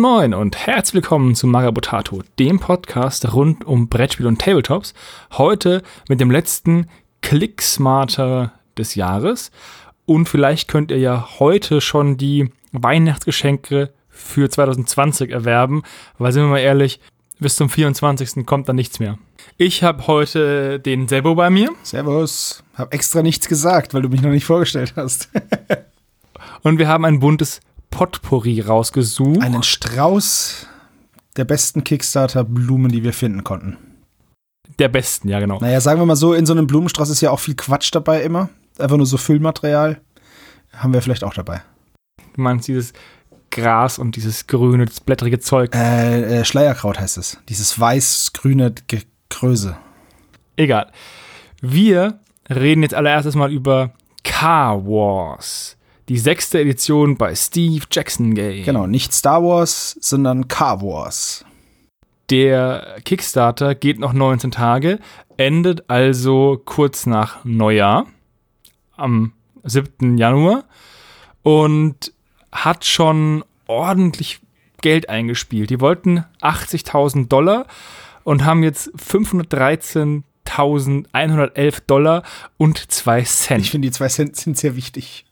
Moin Moin und herzlich willkommen zu Magabotato, dem Podcast rund um Brettspiel und Tabletops. Heute mit dem letzten Clicksmarter des Jahres. Und vielleicht könnt ihr ja heute schon die Weihnachtsgeschenke für 2020 erwerben, weil sind wir mal ehrlich, bis zum 24. kommt dann nichts mehr. Ich habe heute den Sebo bei mir. Servus. Hab extra nichts gesagt, weil du mich noch nicht vorgestellt hast. und wir haben ein buntes Potpourri rausgesucht. Einen Strauß der besten Kickstarter-Blumen, die wir finden konnten. Der besten, ja, genau. Naja, sagen wir mal so, in so einem Blumenstrauß ist ja auch viel Quatsch dabei immer. Einfach nur so Füllmaterial. Haben wir vielleicht auch dabei. Du meinst dieses Gras und dieses grüne, das blättrige Zeug? Äh, äh, Schleierkraut heißt es. Dieses weiß-grüne Gekröse. Egal. Wir reden jetzt allererstes mal über Car Wars die sechste Edition bei Steve Jackson Games. Genau, nicht Star Wars, sondern Car Wars. Der Kickstarter geht noch 19 Tage, endet also kurz nach Neujahr, am 7. Januar, und hat schon ordentlich Geld eingespielt. Die wollten 80.000 Dollar und haben jetzt 513.111 Dollar und 2 Cent. Ich finde, die 2 Cent sind sehr wichtig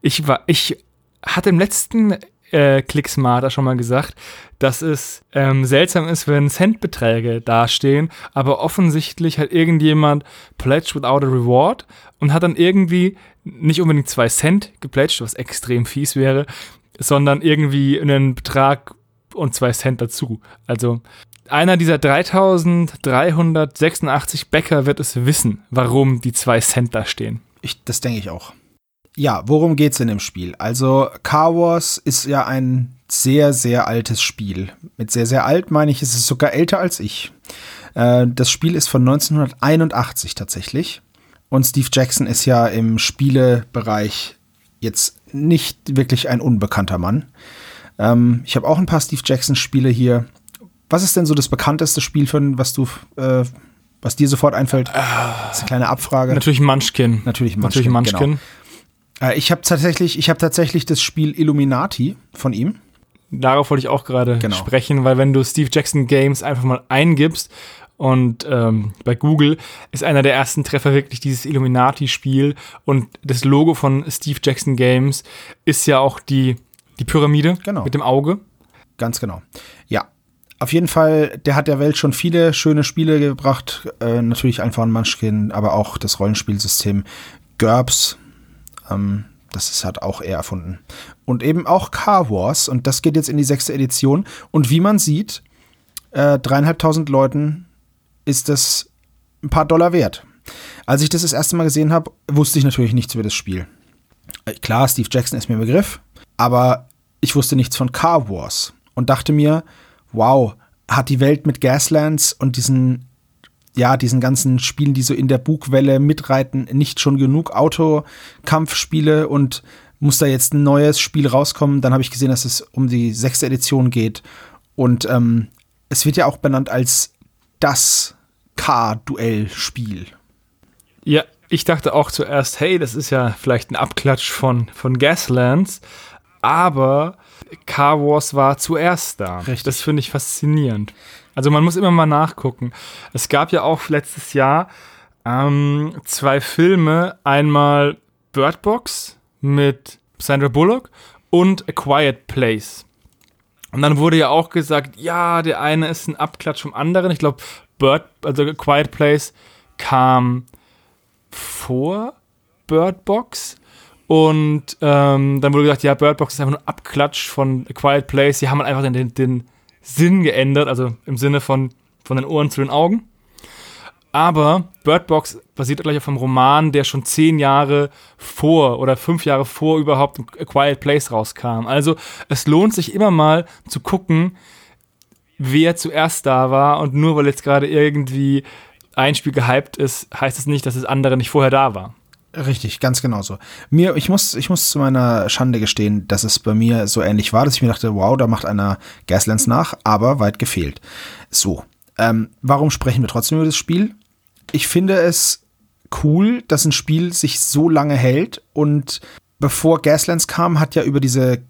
ich war, ich hatte im letzten äh, Clicksmarter schon mal gesagt, dass es ähm, seltsam ist, wenn Centbeträge dastehen, aber offensichtlich hat irgendjemand pledged without a reward und hat dann irgendwie nicht unbedingt zwei Cent gepledged, was extrem fies wäre, sondern irgendwie einen Betrag und zwei Cent dazu. Also einer dieser 3386 Bäcker wird es wissen, warum die zwei Cent da stehen. Ich, das denke ich auch. Ja, worum geht's in dem Spiel? Also Car Wars ist ja ein sehr, sehr altes Spiel. Mit sehr, sehr alt meine ich, ist es sogar älter als ich. Äh, das Spiel ist von 1981 tatsächlich. Und Steve Jackson ist ja im Spielebereich jetzt nicht wirklich ein unbekannter Mann. Ähm, ich habe auch ein paar Steve Jackson-Spiele hier. Was ist denn so das bekannteste Spiel, für, was du, äh, was dir sofort einfällt? Das ist eine kleine Abfrage. Natürlich Munchkin. Natürlich Munchkin. Natürlich Munchkin. Genau. Äh, ich habe tatsächlich, ich habe tatsächlich das Spiel Illuminati von ihm. Darauf wollte ich auch gerade genau. sprechen, weil wenn du Steve Jackson Games einfach mal eingibst und ähm, bei Google ist einer der ersten Treffer wirklich dieses Illuminati-Spiel und das Logo von Steve Jackson Games ist ja auch die, die Pyramide genau. mit dem Auge. Ganz genau. Ja, auf jeden Fall, der hat der Welt schon viele schöne Spiele gebracht. Äh, natürlich einfach ein Munchkin, aber auch das Rollenspielsystem GURPS, ähm, das ist halt auch er erfunden. Und eben auch Car Wars. Und das geht jetzt in die sechste Edition. Und wie man sieht, äh, dreieinhalbtausend Leuten ist das ein paar Dollar wert. Als ich das das erste Mal gesehen habe, wusste ich natürlich nichts über das Spiel. Äh, klar, Steve Jackson ist mir ein Begriff, aber ich wusste nichts von Car Wars und dachte mir, wow, hat die Welt mit Gaslands und diesen ja, diesen ganzen Spielen, die so in der Bugwelle mitreiten, nicht schon genug Autokampfspiele und muss da jetzt ein neues Spiel rauskommen. Dann habe ich gesehen, dass es um die sechste Edition geht. Und ähm, es wird ja auch benannt als das K-Duell-Spiel. Ja, ich dachte auch zuerst, hey, das ist ja vielleicht ein Abklatsch von, von Gaslands, aber Car Wars war zuerst da. Richtig. Das finde ich faszinierend. Also man muss immer mal nachgucken. Es gab ja auch letztes Jahr ähm, zwei Filme. Einmal Bird Box mit Sandra Bullock und A Quiet Place. Und dann wurde ja auch gesagt, ja, der eine ist ein Abklatsch vom anderen. Ich glaube, Bird, also A Quiet Place kam vor Bird Box. Und ähm, dann wurde gesagt, ja, Bird Box ist einfach nur ein Abklatsch von A Quiet Place. Sie haben halt einfach den, den, Sinn geändert, also im Sinne von, von den Ohren zu den Augen. Aber Bird Box basiert gleich auf einem Roman, der schon zehn Jahre vor oder fünf Jahre vor überhaupt A Quiet Place rauskam. Also es lohnt sich immer mal zu gucken, wer zuerst da war und nur weil jetzt gerade irgendwie ein Spiel gehypt ist, heißt es nicht, dass das andere nicht vorher da war. Richtig, ganz genau so. Mir, ich muss, ich muss zu meiner Schande gestehen, dass es bei mir so ähnlich war, dass ich mir dachte, wow, da macht einer Gaslands nach, aber weit gefehlt. So, ähm, warum sprechen wir trotzdem über das Spiel? Ich finde es cool, dass ein Spiel sich so lange hält und bevor Gaslands kam, hat ja über diese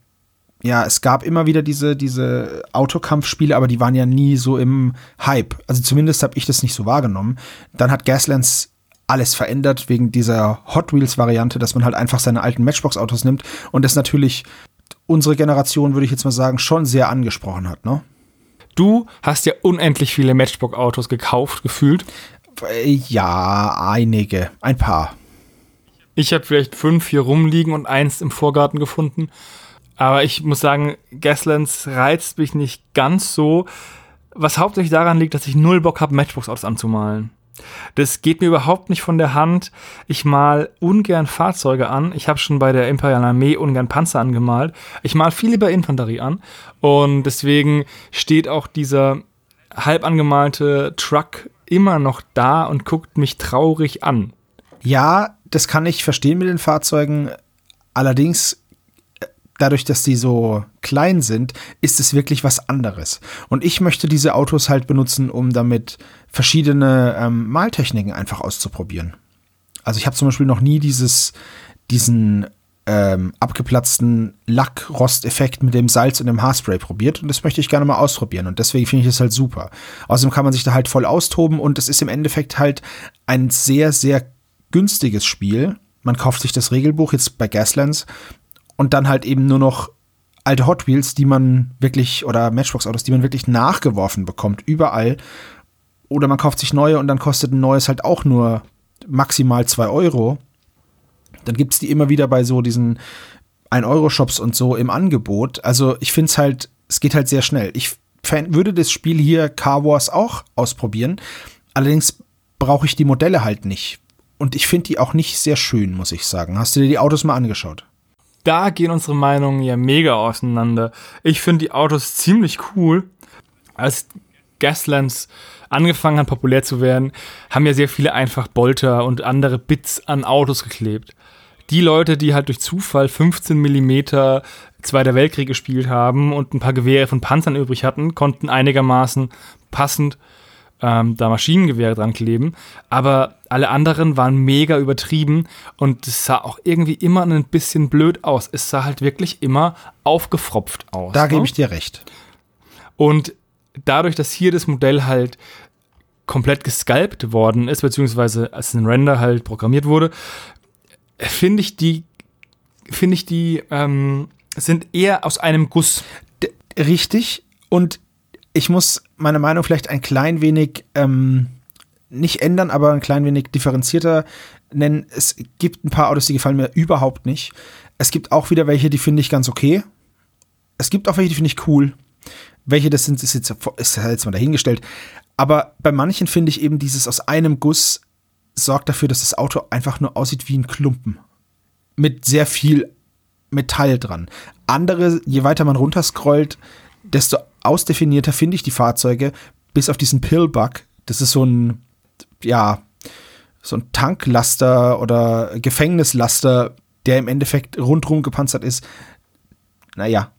ja, es gab immer wieder diese, diese Autokampfspiele, aber die waren ja nie so im Hype. Also zumindest habe ich das nicht so wahrgenommen. Dann hat Gaslands alles verändert wegen dieser Hot Wheels-Variante, dass man halt einfach seine alten Matchbox-Autos nimmt und das natürlich unsere Generation, würde ich jetzt mal sagen, schon sehr angesprochen hat, ne? Du hast ja unendlich viele Matchbox-Autos gekauft, gefühlt. Ja, einige, ein paar. Ich habe vielleicht fünf hier rumliegen und eins im Vorgarten gefunden. Aber ich muss sagen, Gaslands reizt mich nicht ganz so. Was hauptsächlich daran liegt, dass ich null Bock habe, Matchbox-Autos anzumalen. Das geht mir überhaupt nicht von der Hand. Ich mal ungern Fahrzeuge an. Ich habe schon bei der Imperial Armee ungern Panzer angemalt. Ich mal viel lieber Infanterie an. Und deswegen steht auch dieser halb angemalte Truck immer noch da und guckt mich traurig an. Ja, das kann ich verstehen mit den Fahrzeugen. Allerdings dadurch, dass die so klein sind, ist es wirklich was anderes. Und ich möchte diese Autos halt benutzen, um damit verschiedene ähm, Maltechniken einfach auszuprobieren. Also ich habe zum Beispiel noch nie dieses, diesen ähm, abgeplatzten Lackrosteffekt mit dem Salz und dem Haarspray probiert und das möchte ich gerne mal ausprobieren und deswegen finde ich es halt super. Außerdem kann man sich da halt voll austoben und es ist im Endeffekt halt ein sehr, sehr günstiges Spiel. Man kauft sich das Regelbuch jetzt bei Gaslands und dann halt eben nur noch alte Hot Wheels, die man wirklich, oder Matchbox-Autos, die man wirklich nachgeworfen bekommt, überall. Oder man kauft sich neue und dann kostet ein neues halt auch nur maximal 2 Euro. Dann gibt es die immer wieder bei so diesen 1-Euro-Shops und so im Angebot. Also ich finde es halt, es geht halt sehr schnell. Ich würde das Spiel hier Car Wars auch ausprobieren. Allerdings brauche ich die Modelle halt nicht. Und ich finde die auch nicht sehr schön, muss ich sagen. Hast du dir die Autos mal angeschaut? Da gehen unsere Meinungen ja mega auseinander. Ich finde die Autos ziemlich cool. Als Gaslands angefangen hat, populär zu werden, haben ja sehr viele einfach Bolter und andere Bits an Autos geklebt. Die Leute, die halt durch Zufall 15 mm Zweiter Weltkrieg gespielt haben und ein paar Gewehre von Panzern übrig hatten, konnten einigermaßen passend ähm, da Maschinengewehre dran kleben. Aber alle anderen waren mega übertrieben und es sah auch irgendwie immer ein bisschen blöd aus. Es sah halt wirklich immer aufgefropft aus. Da ne? gebe ich dir recht. Und dadurch, dass hier das Modell halt komplett gesculpt worden ist, beziehungsweise als ein Render halt programmiert wurde, finde ich die, finde ich die, ähm, sind eher aus einem Guss. D richtig. Und ich muss meine Meinung vielleicht ein klein wenig ähm, nicht ändern, aber ein klein wenig differenzierter nennen. Es gibt ein paar Autos, die gefallen mir überhaupt nicht. Es gibt auch wieder welche, die finde ich ganz okay. Es gibt auch welche, die finde ich cool. Welche das sind, ist jetzt, ist jetzt mal dahingestellt. Aber bei manchen finde ich eben dieses aus einem Guss sorgt dafür, dass das Auto einfach nur aussieht wie ein Klumpen. Mit sehr viel Metall dran. Andere, je weiter man runterscrollt, desto ausdefinierter finde ich die Fahrzeuge, bis auf diesen Pillbug. Das ist so ein, ja, so ein Tanklaster oder Gefängnislaster, der im Endeffekt rundrum gepanzert ist. Naja,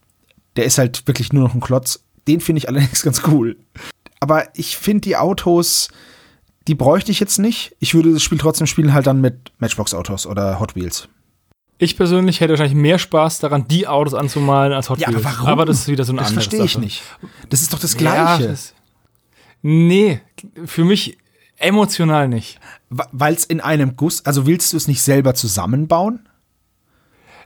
der ist halt wirklich nur noch ein Klotz. Den finde ich allerdings ganz cool. Aber ich finde die Autos, die bräuchte ich jetzt nicht. Ich würde das Spiel trotzdem spielen, halt dann mit Matchbox-Autos oder Hot Wheels. Ich persönlich hätte wahrscheinlich mehr Spaß daran, die Autos anzumalen als Hot ja, Wheels. Aber, warum? aber das ist wieder so eine das andere verstehe ich nicht. Das ist doch das Gleiche. Ja, das, nee, für mich emotional nicht. Weil es in einem Guss, also willst du es nicht selber zusammenbauen?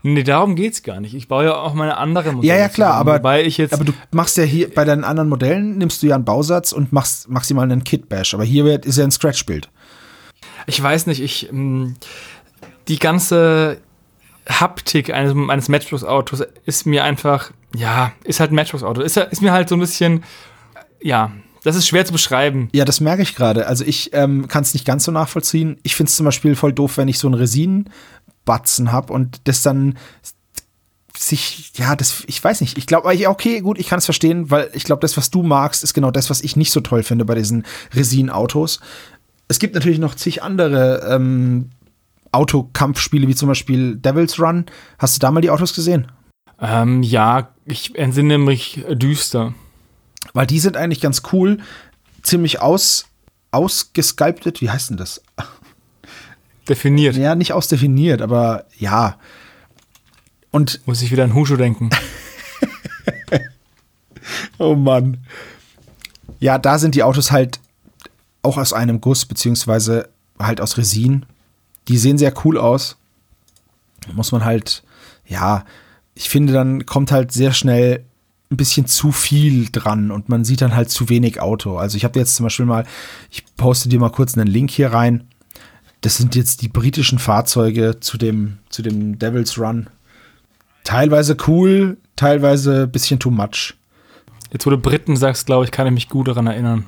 Nee, darum geht's gar nicht. Ich baue ja auch meine andere Modelle. Ja, ja, klar, zusammen, aber, ich jetzt aber du machst ja hier bei deinen anderen Modellen, nimmst du ja einen Bausatz und machst maximal einen Kit-Bash. Aber hier wird, ist ja ein Scratch-Bild. Ich weiß nicht, ich. Ähm, die ganze Haptik eines, eines Matchbox-Autos ist mir einfach, ja, ist halt ein Matchbox-Auto. Ist, ist mir halt so ein bisschen, ja, das ist schwer zu beschreiben. Ja, das merke ich gerade. Also ich ähm, kann es nicht ganz so nachvollziehen. Ich finde es zum Beispiel voll doof, wenn ich so einen Resin-Batzen habe und das dann sich, ja, das, ich weiß nicht. Ich glaube, okay, gut, ich kann es verstehen, weil ich glaube, das, was du magst, ist genau das, was ich nicht so toll finde bei diesen Resin-Autos. Es gibt natürlich noch zig andere ähm, Autokampfspiele wie zum Beispiel Devil's Run. Hast du da mal die Autos gesehen? Ähm, ja, ich entsinne mich düster. Weil die sind eigentlich ganz cool, ziemlich aus, ausgesculptet. Wie heißt denn das? Definiert. Ja, nicht ausdefiniert, aber ja. Und muss ich wieder an Hushu denken. oh Mann. Ja, da sind die Autos halt auch aus einem Guss, beziehungsweise halt aus Resin. Die sehen sehr cool aus. Muss man halt, ja, ich finde, dann kommt halt sehr schnell ein bisschen zu viel dran und man sieht dann halt zu wenig Auto. Also ich habe jetzt zum Beispiel mal, ich poste dir mal kurz einen Link hier rein. Das sind jetzt die britischen Fahrzeuge zu dem, zu dem Devil's Run. Teilweise cool, teilweise ein bisschen too much. Jetzt, wo du Briten sagst, glaube ich, kann ich mich gut daran erinnern.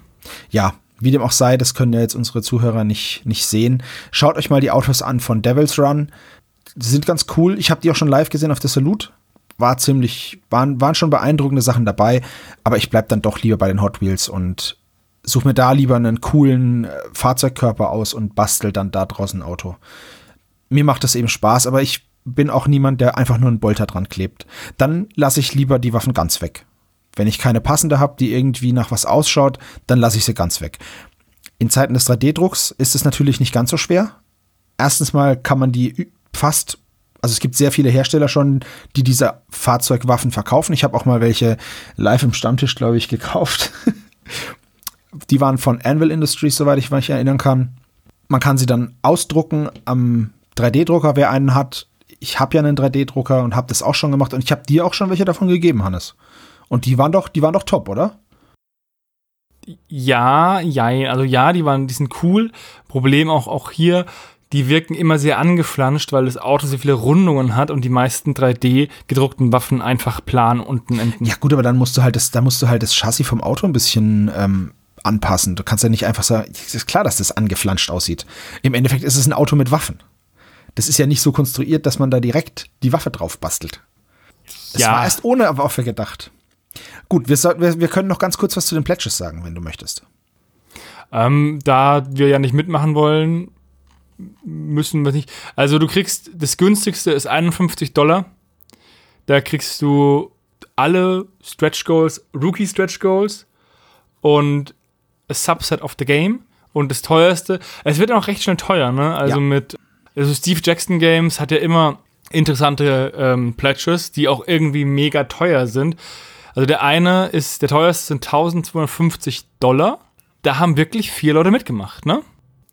Ja, wie dem auch sei, das können ja jetzt unsere Zuhörer nicht, nicht sehen. Schaut euch mal die Autos an von Devil's Run. Die sind ganz cool. Ich habe die auch schon live gesehen auf der Salute. War ziemlich, waren, waren schon beeindruckende Sachen dabei, aber ich bleib dann doch lieber bei den Hot Wheels und suche mir da lieber einen coolen äh, Fahrzeugkörper aus und bastel dann da draußen ein Auto. Mir macht das eben Spaß, aber ich bin auch niemand, der einfach nur einen Bolter dran klebt. Dann lasse ich lieber die Waffen ganz weg. Wenn ich keine passende habe, die irgendwie nach was ausschaut, dann lasse ich sie ganz weg. In Zeiten des 3D-Drucks ist es natürlich nicht ganz so schwer. Erstens mal kann man die fast, also es gibt sehr viele Hersteller schon, die diese Fahrzeugwaffen verkaufen. Ich habe auch mal welche live im Stammtisch, glaube ich, gekauft. die waren von Anvil Industries, soweit ich mich erinnern kann. Man kann sie dann ausdrucken am 3D-Drucker, wer einen hat. Ich habe ja einen 3D-Drucker und habe das auch schon gemacht und ich habe dir auch schon welche davon gegeben, Hannes. Und die waren doch, die waren doch top, oder? Ja, ja, also ja, die waren, die sind cool. Problem auch, auch hier, die wirken immer sehr angeflanscht, weil das Auto so viele Rundungen hat und die meisten 3D gedruckten Waffen einfach plan unten enden. Ja gut, aber dann musst du halt das, da musst du halt das Chassis vom Auto ein bisschen ähm, anpassen. Du kannst ja nicht einfach sagen, es ist klar, dass das angeflanscht aussieht. Im Endeffekt ist es ein Auto mit Waffen. Das ist ja nicht so konstruiert, dass man da direkt die Waffe drauf bastelt. Das ja. war erst ohne Waffe gedacht. Gut, wir, soll, wir, wir können noch ganz kurz was zu den Pledges sagen, wenn du möchtest. Ähm, da wir ja nicht mitmachen wollen, müssen wir nicht. Also du kriegst, das günstigste ist 51 Dollar. Da kriegst du alle Stretch Goals, Rookie Stretch Goals und a Subset of the Game. Und das teuerste, es wird auch recht schnell teuer, ne? Also ja. mit, also Steve Jackson Games hat ja immer interessante ähm, Pledges, die auch irgendwie mega teuer sind. Also der eine ist, der teuerste sind 1250 Dollar. Da haben wirklich vier Leute mitgemacht, ne?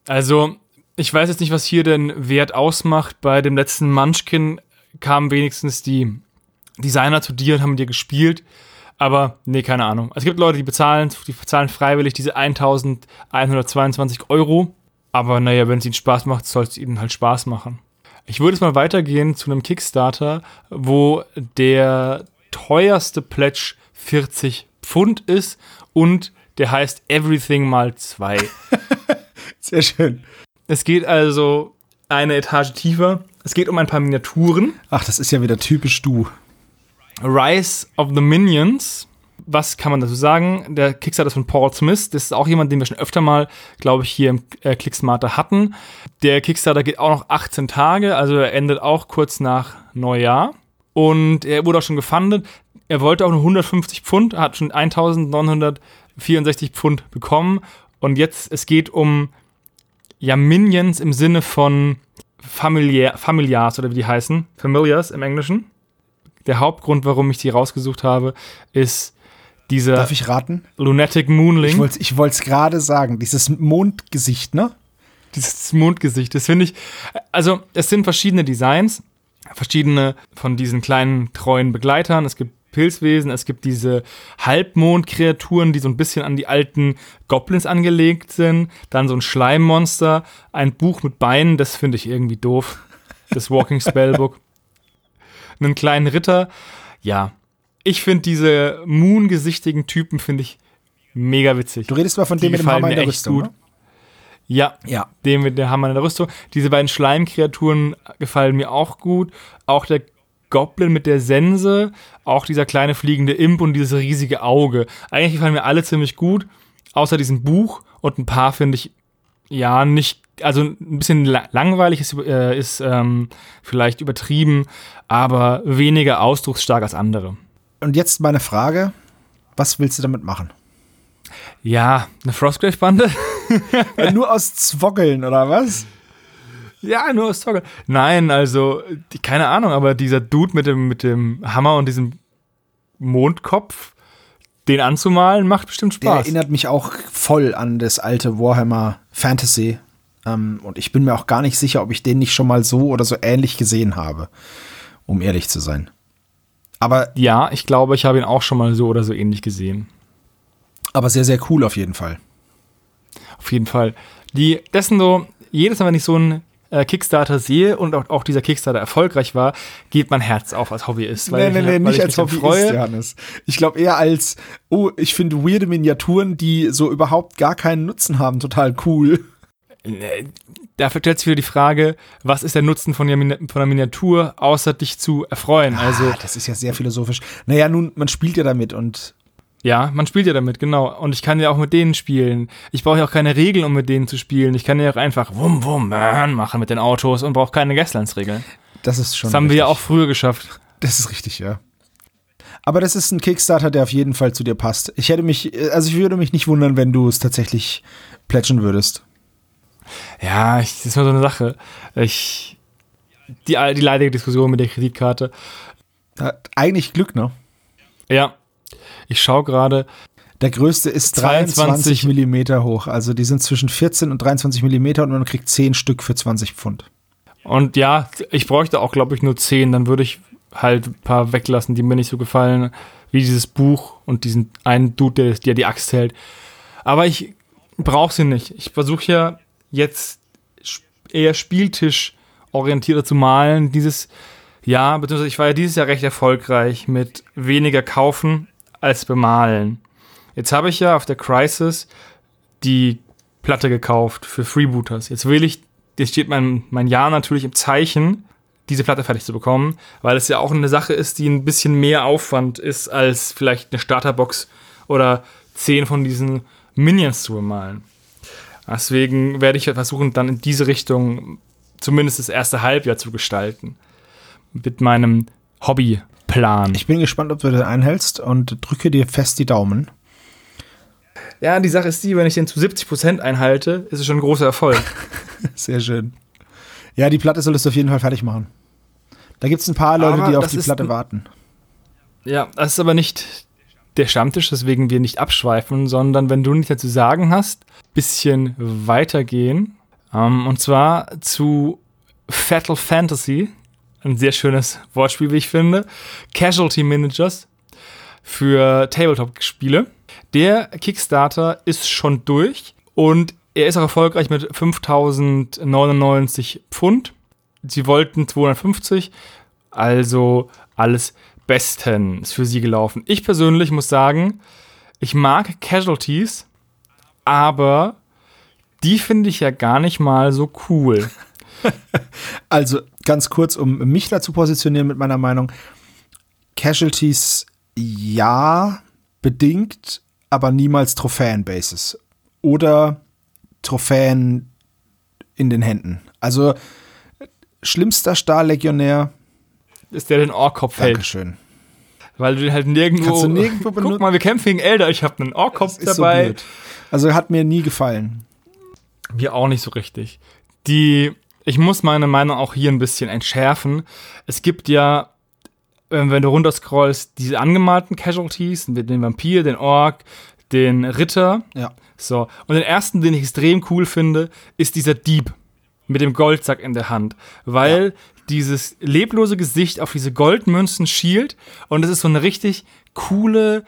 Also, ich weiß jetzt nicht, was hier den Wert ausmacht. Bei dem letzten Munchkin kamen wenigstens die Designer zu dir und haben mit dir gespielt. Aber nee, keine Ahnung. Es gibt Leute, die bezahlen, die bezahlen freiwillig diese 1122 Euro. Aber naja, wenn es ihnen Spaß macht, soll es ihnen halt Spaß machen. Ich würde jetzt mal weitergehen zu einem Kickstarter, wo der teuerste Pledge 40 Pfund ist und der heißt Everything mal 2. Sehr schön. Es geht also eine Etage tiefer. Es geht um ein paar Miniaturen. Ach, das ist ja wieder typisch du. Rise of the Minions. Was kann man dazu sagen? Der Kickstarter ist von Paul Smith. Das ist auch jemand, den wir schon öfter mal, glaube ich, hier im äh, Clicksmarter hatten. Der Kickstarter geht auch noch 18 Tage, also er endet auch kurz nach Neujahr. Und er wurde auch schon gefundet. Er wollte auch nur 150 Pfund, hat schon 1964 Pfund bekommen. Und jetzt, es geht um ja, Minions im Sinne von Familiar, Familiars oder wie die heißen. Familiars im Englischen. Der Hauptgrund, warum ich die rausgesucht habe, ist dieser. Darf ich raten? Lunatic Moonling. Ich wollte es gerade sagen, dieses Mondgesicht, ne? Dieses Mondgesicht, das finde ich. Also, es sind verschiedene Designs verschiedene von diesen kleinen treuen Begleitern. Es gibt Pilzwesen, es gibt diese Halbmondkreaturen, die so ein bisschen an die alten Goblins angelegt sind. Dann so ein Schleimmonster, ein Buch mit Beinen, das finde ich irgendwie doof. Das Walking Spellbook. Einen kleinen Ritter. Ja, ich finde diese Moon-gesichtigen Typen finde ich mega witzig. Du redest mal von dem mit dem Hammer in der Rüstung, gut. Ne? Ja, ja. Den mit der Hammer in der Rüstung. Diese beiden Schleimkreaturen gefallen mir auch gut. Auch der Goblin mit der Sense, auch dieser kleine fliegende Imp und dieses riesige Auge. Eigentlich gefallen mir alle ziemlich gut, außer diesem Buch und ein paar finde ich ja nicht, also ein bisschen langweilig ist, äh, ist ähm, vielleicht übertrieben, aber weniger ausdrucksstark als andere. Und jetzt meine Frage: Was willst du damit machen? Ja, eine Frostgrave-Bande. nur aus Zwoggeln, oder was? Ja, nur aus Zwoggeln. Nein, also, die, keine Ahnung, aber dieser Dude mit dem, mit dem Hammer und diesem Mondkopf, den anzumalen, macht bestimmt Spaß. Der erinnert mich auch voll an das alte Warhammer Fantasy. Ähm, und ich bin mir auch gar nicht sicher, ob ich den nicht schon mal so oder so ähnlich gesehen habe, um ehrlich zu sein. Aber ja, ich glaube, ich habe ihn auch schon mal so oder so ähnlich gesehen. Aber sehr, sehr cool auf jeden Fall. Auf jeden Fall. Die, dessen so, jedes Mal, wenn ich so einen äh, Kickstarter sehe und auch, auch, dieser Kickstarter erfolgreich war, geht mein Herz auf als Hobbyist. Weil nee, nee, nee, nicht als Hobbyist, freue. Johannes. Ich glaube eher als, oh, ich finde weirde Miniaturen, die so überhaupt gar keinen Nutzen haben, total cool. Dafür stellt sich wieder die Frage, was ist der Nutzen von, der, Miniatur, außer dich zu erfreuen? Ah, also, das ist ja sehr philosophisch. Naja, nun, man spielt ja damit und ja, man spielt ja damit, genau. Und ich kann ja auch mit denen spielen. Ich brauche ja auch keine Regeln, um mit denen zu spielen. Ich kann ja auch einfach wum wum man machen mit den Autos und brauche keine Gaslands-Regeln. Das ist schon. Das haben richtig. wir ja auch früher geschafft. Das ist richtig, ja. Aber das ist ein Kickstarter, der auf jeden Fall zu dir passt. Ich hätte mich, also ich würde mich nicht wundern, wenn du es tatsächlich plätschen würdest. Ja, ich, das ist nur so eine Sache. Ich, die, die leidige Diskussion mit der Kreditkarte. Hat eigentlich Glück, ne? Ja, ich schaue gerade. Der größte ist 23 Millimeter hoch. Also die sind zwischen 14 und 23 Millimeter und man kriegt 10 Stück für 20 Pfund. Und ja, ich bräuchte auch, glaube ich, nur 10. Dann würde ich halt ein paar weglassen, die mir nicht so gefallen. Wie dieses Buch und diesen einen Dude, der, der die Axt hält. Aber ich brauche sie nicht. Ich versuche ja jetzt eher Spieltisch orientierter zu malen. Dieses Jahr, beziehungsweise ich war ja dieses Jahr recht erfolgreich mit weniger kaufen als bemalen. Jetzt habe ich ja auf der Crisis die Platte gekauft für Freebooters. Jetzt will ich, jetzt steht mein, mein Jahr natürlich im Zeichen, diese Platte fertig zu bekommen, weil es ja auch eine Sache ist, die ein bisschen mehr Aufwand ist, als vielleicht eine Starterbox oder zehn von diesen Minions zu bemalen. Deswegen werde ich versuchen, dann in diese Richtung zumindest das erste Halbjahr zu gestalten. Mit meinem Hobby Plan. Ich bin gespannt, ob du den einhältst und drücke dir fest die Daumen. Ja, die Sache ist die, wenn ich den zu 70% einhalte, ist es schon ein großer Erfolg. Sehr schön. Ja, die Platte solltest du auf jeden Fall fertig machen. Da gibt es ein paar Leute, aber die auf die Platte warten. Ja, das ist aber nicht der Stammtisch, deswegen wir nicht abschweifen, sondern wenn du nichts dazu sagen hast, bisschen weitergehen. Um, ähm, und zwar zu Fatal Fantasy, ein sehr schönes Wortspiel, wie ich finde. Casualty Managers für Tabletop-Spiele. Der Kickstarter ist schon durch und er ist auch erfolgreich mit 5099 Pfund. Sie wollten 250, also alles bestens für sie gelaufen. Ich persönlich muss sagen, ich mag Casualties, aber die finde ich ja gar nicht mal so cool. also ganz kurz, um mich da zu positionieren mit meiner Meinung. Casualties ja, bedingt, aber niemals Trophäenbases. Oder Trophäen in den Händen. Also schlimmster Stahllegionär. Ist der den Ohrkopf hält. Dankeschön. Weil du den halt nirgendwo. Kannst du nirgendwo benutzen. Guck mal, wir kämpfen gegen Elder. Ich habe einen Ohrkopf dabei. So also hat mir nie gefallen. Mir auch nicht so richtig. Die ich muss meine Meinung auch hier ein bisschen entschärfen. Es gibt ja, wenn du runterscrollst, diese angemalten Casualties, den Vampir, den Ork, den Ritter. Ja. So. Und den ersten, den ich extrem cool finde, ist dieser Dieb mit dem Goldsack in der Hand. Weil ja. dieses leblose Gesicht auf diese Goldmünzen schielt und es ist so eine richtig coole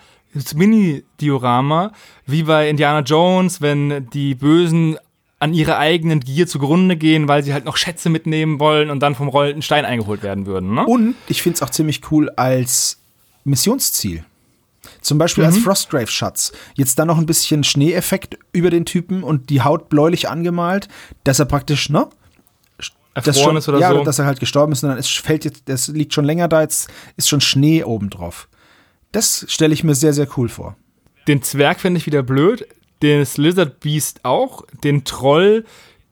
Mini-Diorama, wie bei Indiana Jones, wenn die Bösen an ihre eigenen Gier zugrunde gehen, weil sie halt noch Schätze mitnehmen wollen und dann vom rollenden Stein eingeholt werden würden. Ne? Und ich finde es auch ziemlich cool als Missionsziel. Zum Beispiel mhm. als Frostgrave-Schatz. Jetzt dann noch ein bisschen Schneeeffekt über den Typen und die Haut bläulich angemalt, dass er praktisch, ne? Schon, ist oder ja, so. dass er halt gestorben ist und dann ist, fällt jetzt, das liegt schon länger da, jetzt ist schon Schnee oben drauf. Das stelle ich mir sehr, sehr cool vor. Den Zwerg finde ich wieder blöd das Lizard Beast auch, den Troll,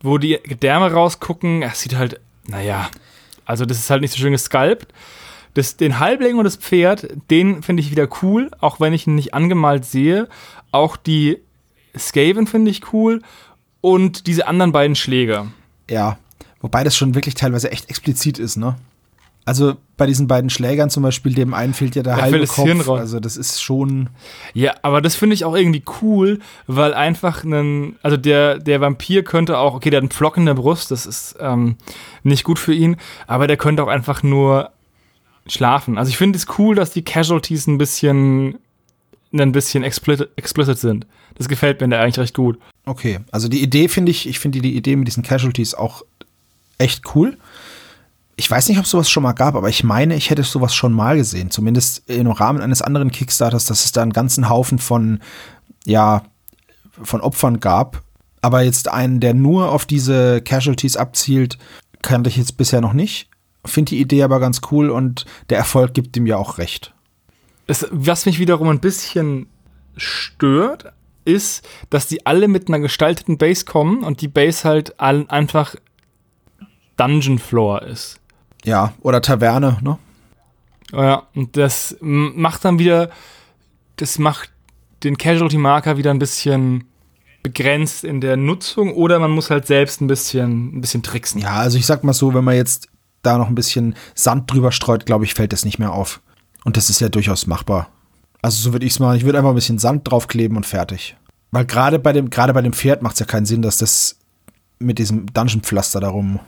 wo die Gedärme rausgucken. Es sieht halt, naja, also das ist halt nicht so schön gesculpt. Das, den Halbling und das Pferd, den finde ich wieder cool, auch wenn ich ihn nicht angemalt sehe. Auch die Skaven finde ich cool und diese anderen beiden Schläger. Ja, wobei das schon wirklich teilweise echt explizit ist, ne? Also bei diesen beiden Schlägern zum Beispiel, dem einen fehlt ja der Da halbe Kopf. Hirn raus. Also das ist schon. Ja, aber das finde ich auch irgendwie cool, weil einfach ein, also der, der Vampir könnte auch, okay, der hat einen Pflock in der Brust, das ist ähm, nicht gut für ihn, aber der könnte auch einfach nur schlafen. Also ich finde es cool, dass die Casualties ein bisschen, ein bisschen explicit, explicit sind. Das gefällt mir da eigentlich recht gut. Okay, also die Idee finde ich, ich finde die Idee mit diesen Casualties auch echt cool. Ich weiß nicht, ob es sowas schon mal gab, aber ich meine, ich hätte sowas schon mal gesehen. Zumindest im Rahmen eines anderen Kickstarters, dass es da einen ganzen Haufen von, ja, von Opfern gab. Aber jetzt einen, der nur auf diese Casualties abzielt, kannte ich jetzt bisher noch nicht. Finde die Idee aber ganz cool und der Erfolg gibt ihm ja auch recht. Das, was mich wiederum ein bisschen stört, ist, dass die alle mit einer gestalteten Base kommen und die Base halt einfach Dungeon Floor ist. Ja, oder Taverne, ne? Ja, und das macht dann wieder, das macht den Casualty-Marker wieder ein bisschen begrenzt in der Nutzung oder man muss halt selbst ein bisschen, ein bisschen tricksen. Ja, also ich sag mal so, wenn man jetzt da noch ein bisschen Sand drüber streut, glaube ich, fällt das nicht mehr auf. Und das ist ja durchaus machbar. Also so würde ich es machen. Ich würde einfach ein bisschen Sand draufkleben und fertig. Weil gerade bei dem, gerade bei dem Pferd macht es ja keinen Sinn, dass das mit diesem Dungeon-Pflaster darum.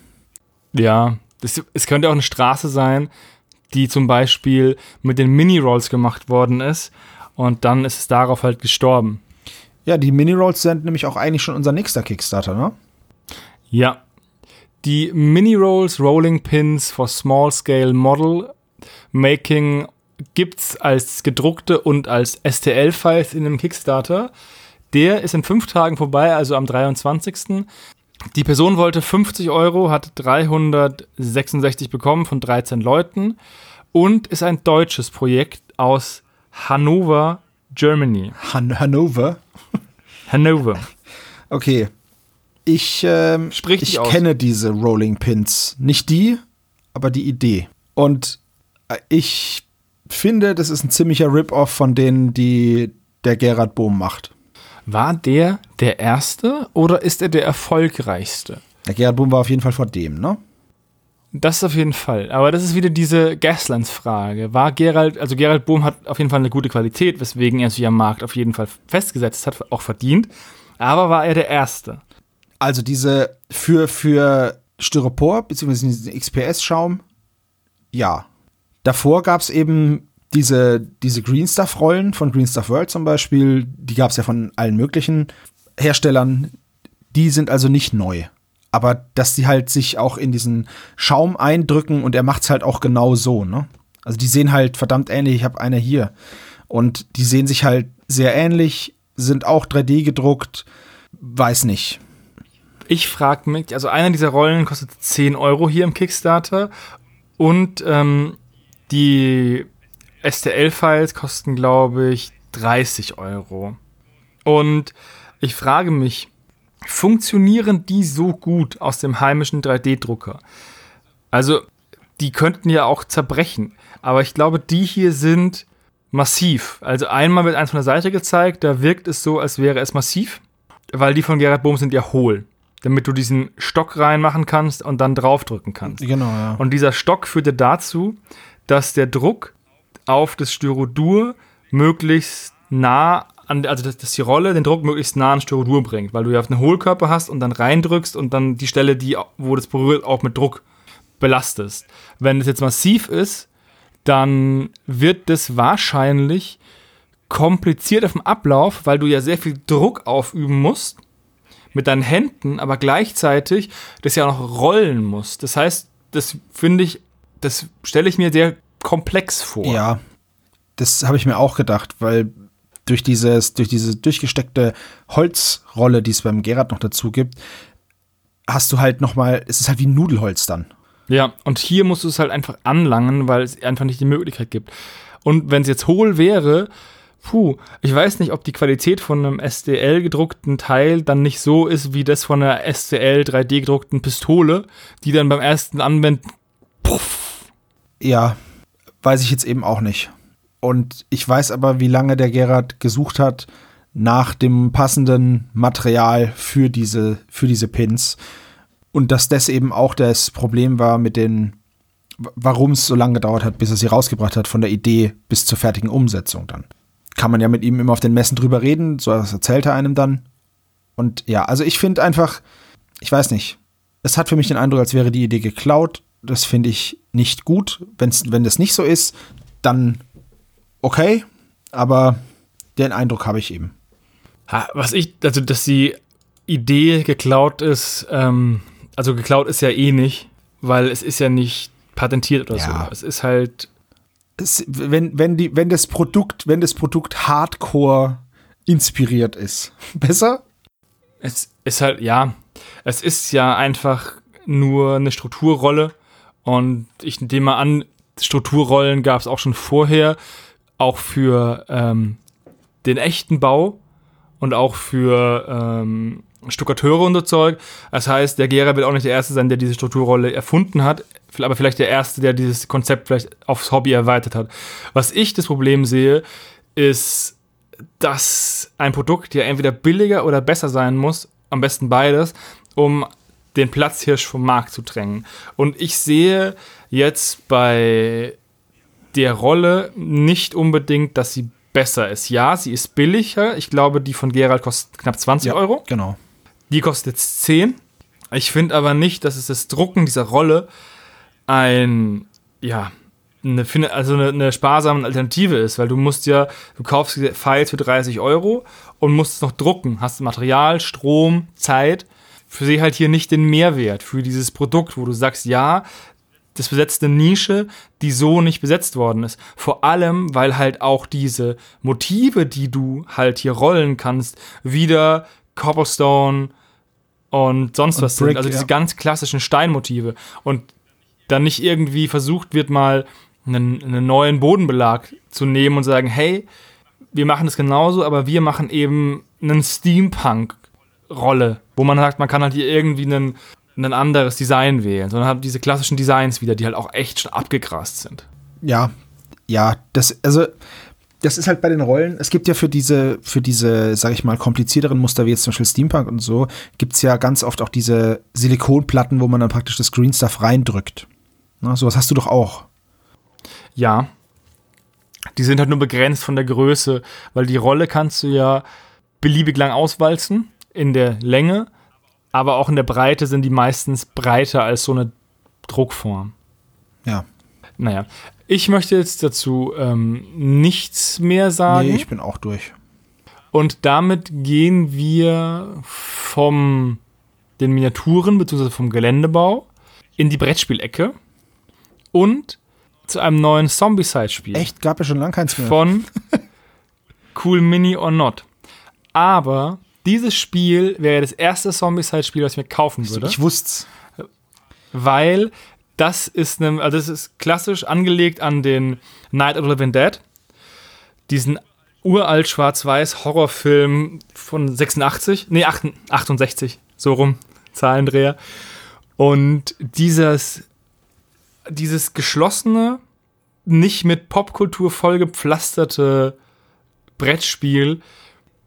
Ja, das, es könnte auch eine Straße sein, die zum Beispiel mit den Mini-Rolls gemacht worden ist und dann ist es darauf halt gestorben. Ja, die Mini-Rolls sind nämlich auch eigentlich schon unser nächster Kickstarter, ne? Ja. Die Mini-Rolls, Rolling Pins for Small Scale Model Making gibt's als gedruckte und als STL-Files in einem Kickstarter. Der ist in fünf Tagen vorbei, also am 23. Die Person wollte 50 Euro, hat 366 bekommen von 13 Leuten und ist ein deutsches Projekt aus Hannover, Germany. Han Hannover. Hannover. Okay. Ich, ähm, ich aus. kenne diese Rolling Pins. Nicht die, aber die Idee. Und äh, ich finde, das ist ein ziemlicher Rip-Off von denen, die der Gerhard Bohm macht. War der der erste oder ist er der erfolgreichste? Der Gerhard Bohm war auf jeden Fall vor dem, ne? Das auf jeden Fall. Aber das ist wieder diese Gaslands-Frage. War Gerald, also Gerald Bohm hat auf jeden Fall eine gute Qualität, weswegen er sich am Markt auf jeden Fall festgesetzt hat, auch verdient. Aber war er der Erste? Also diese für, für Styropor, beziehungsweise diesen XPS-Schaum, ja. Davor gab es eben diese, diese Green Stuff-Rollen von Green Stuff World zum Beispiel, die gab es ja von allen möglichen Herstellern. Die sind also nicht neu. Aber dass die halt sich auch in diesen Schaum eindrücken und er macht's halt auch genau so, ne? Also die sehen halt verdammt ähnlich. Ich habe eine hier. Und die sehen sich halt sehr ähnlich, sind auch 3D gedruckt. Weiß nicht. Ich frage mich, also einer dieser Rollen kostet 10 Euro hier im Kickstarter und ähm, die STL-Files kosten, glaube ich, 30 Euro. Und ich frage mich, funktionieren die so gut aus dem heimischen 3D-Drucker? Also, die könnten ja auch zerbrechen, aber ich glaube, die hier sind massiv. Also einmal wird eins von der Seite gezeigt, da wirkt es so, als wäre es massiv, weil die von Gerhard Bohm sind ja hohl, damit du diesen Stock reinmachen kannst und dann draufdrücken kannst. Genau, ja. Und dieser Stock führte dazu, dass der Druck auf das Styrodur möglichst nah an, also dass, dass die Rolle den Druck möglichst nah an Styrodur bringt, weil du ja einen Hohlkörper hast und dann reindrückst und dann die Stelle, die, wo das berührt, auch mit Druck belastest. Wenn es jetzt massiv ist, dann wird das wahrscheinlich kompliziert auf dem Ablauf, weil du ja sehr viel Druck aufüben musst mit deinen Händen, aber gleichzeitig das ja auch noch rollen musst. Das heißt, das finde ich, das stelle ich mir sehr komplex vor. Ja, das habe ich mir auch gedacht, weil durch dieses, durch diese durchgesteckte Holzrolle, die es beim Gerard noch dazu gibt, hast du halt noch mal, es ist halt wie Nudelholz dann. Ja, und hier musst du es halt einfach anlangen, weil es einfach nicht die Möglichkeit gibt. Und wenn es jetzt hohl wäre, puh, ich weiß nicht, ob die Qualität von einem STL gedruckten Teil dann nicht so ist wie das von einer STL 3D gedruckten Pistole, die dann beim ersten Anwenden puff, Ja, weiß ich jetzt eben auch nicht. Und ich weiß aber, wie lange der Gerard gesucht hat nach dem passenden Material für diese, für diese Pins. Und dass das eben auch das Problem war mit den warum es so lange gedauert hat, bis er sie rausgebracht hat, von der Idee bis zur fertigen Umsetzung dann. Kann man ja mit ihm immer auf den Messen drüber reden, so erzählt er einem dann. Und ja, also ich finde einfach, ich weiß nicht, es hat für mich den Eindruck, als wäre die Idee geklaut. Das finde ich nicht gut. Wenn's, wenn das nicht so ist, dann okay, aber den Eindruck habe ich eben. Was ich, also dass die Idee geklaut ist, ähm, also geklaut ist ja eh nicht, weil es ist ja nicht patentiert oder ja. so. Es ist halt. Es, wenn, wenn, die, wenn das Produkt, wenn das Produkt Hardcore inspiriert ist. Besser? Es ist halt, ja, es ist ja einfach nur eine Strukturrolle. Und ich nehme mal an, Strukturrollen gab es auch schon vorher, auch für ähm, den echten Bau und auch für ähm, Stuckateure und so Zeug. Das heißt, der Gera wird auch nicht der Erste sein, der diese Strukturrolle erfunden hat, aber vielleicht der Erste, der dieses Konzept vielleicht aufs Hobby erweitert hat. Was ich das Problem sehe, ist, dass ein Produkt ja entweder billiger oder besser sein muss, am besten beides, um den Platzhirsch vom Markt zu drängen. Und ich sehe jetzt bei der Rolle nicht unbedingt, dass sie besser ist. Ja, sie ist billiger. Ich glaube, die von Gerald kostet knapp 20 ja, Euro. Genau. Die kostet jetzt 10. Ich finde aber nicht, dass es das Drucken dieser Rolle ein, ja, eine, also eine, eine sparsame Alternative ist, weil du musst ja, du kaufst Files für 30 Euro und musst es noch drucken. Hast Material, Strom, Zeit. Für sie halt hier nicht den Mehrwert für dieses Produkt, wo du sagst, ja, das besetzt eine Nische, die so nicht besetzt worden ist. Vor allem, weil halt auch diese Motive, die du halt hier rollen kannst, wieder Cobblestone und sonst und was Brick, sind. Also diese ja. ganz klassischen Steinmotive. Und dann nicht irgendwie versucht wird, mal einen, einen neuen Bodenbelag zu nehmen und sagen, hey, wir machen das genauso, aber wir machen eben einen Steampunk-Rolle, wo man sagt, man kann halt hier irgendwie einen ein anderes Design wählen, sondern halt diese klassischen Designs wieder, die halt auch echt schon abgegrast sind. Ja, ja, das, also, das ist halt bei den Rollen, es gibt ja für diese, für diese, sag ich mal, komplizierteren Muster, wie jetzt zum Beispiel Steampunk und so, gibt es ja ganz oft auch diese Silikonplatten, wo man dann praktisch das Green Stuff reindrückt. Na, sowas hast du doch auch. Ja. Die sind halt nur begrenzt von der Größe, weil die Rolle kannst du ja beliebig lang auswalzen in der Länge aber auch in der Breite sind die meistens breiter als so eine Druckform. Ja. Naja, ich möchte jetzt dazu ähm, nichts mehr sagen. Nee, ich bin auch durch. Und damit gehen wir vom den Miniaturen bzw. vom Geländebau in die Brettspielecke und zu einem neuen Zombie-Side-Spiel. Echt? Gab ja schon lange keins mehr. Von Cool Mini or Not. Aber dieses Spiel wäre das erste Zombie-Side-Spiel, was ich mir kaufen würde. Ich wusste Weil das ist, ne, also das ist klassisch angelegt an den Night of the Living Dead. Diesen uralt schwarz-weiß Horrorfilm von 86, nee, 68, so rum, Zahlendreher. Und dieses, dieses geschlossene, nicht mit Popkultur vollgepflasterte Brettspiel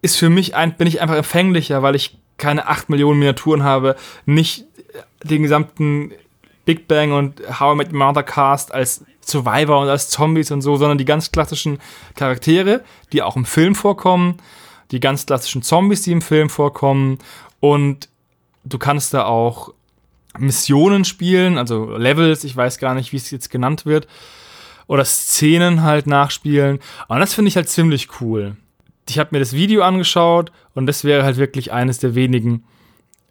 ist für mich ein, bin ich einfach empfänglicher, weil ich keine 8 Millionen Miniaturen habe, nicht den gesamten Big Bang und How I Met Your Mother Cast als Survivor und als Zombies und so, sondern die ganz klassischen Charaktere, die auch im Film vorkommen, die ganz klassischen Zombies, die im Film vorkommen und du kannst da auch Missionen spielen, also Levels, ich weiß gar nicht, wie es jetzt genannt wird, oder Szenen halt nachspielen. Und das finde ich halt ziemlich cool ich habe mir das Video angeschaut und das wäre halt wirklich eines der wenigen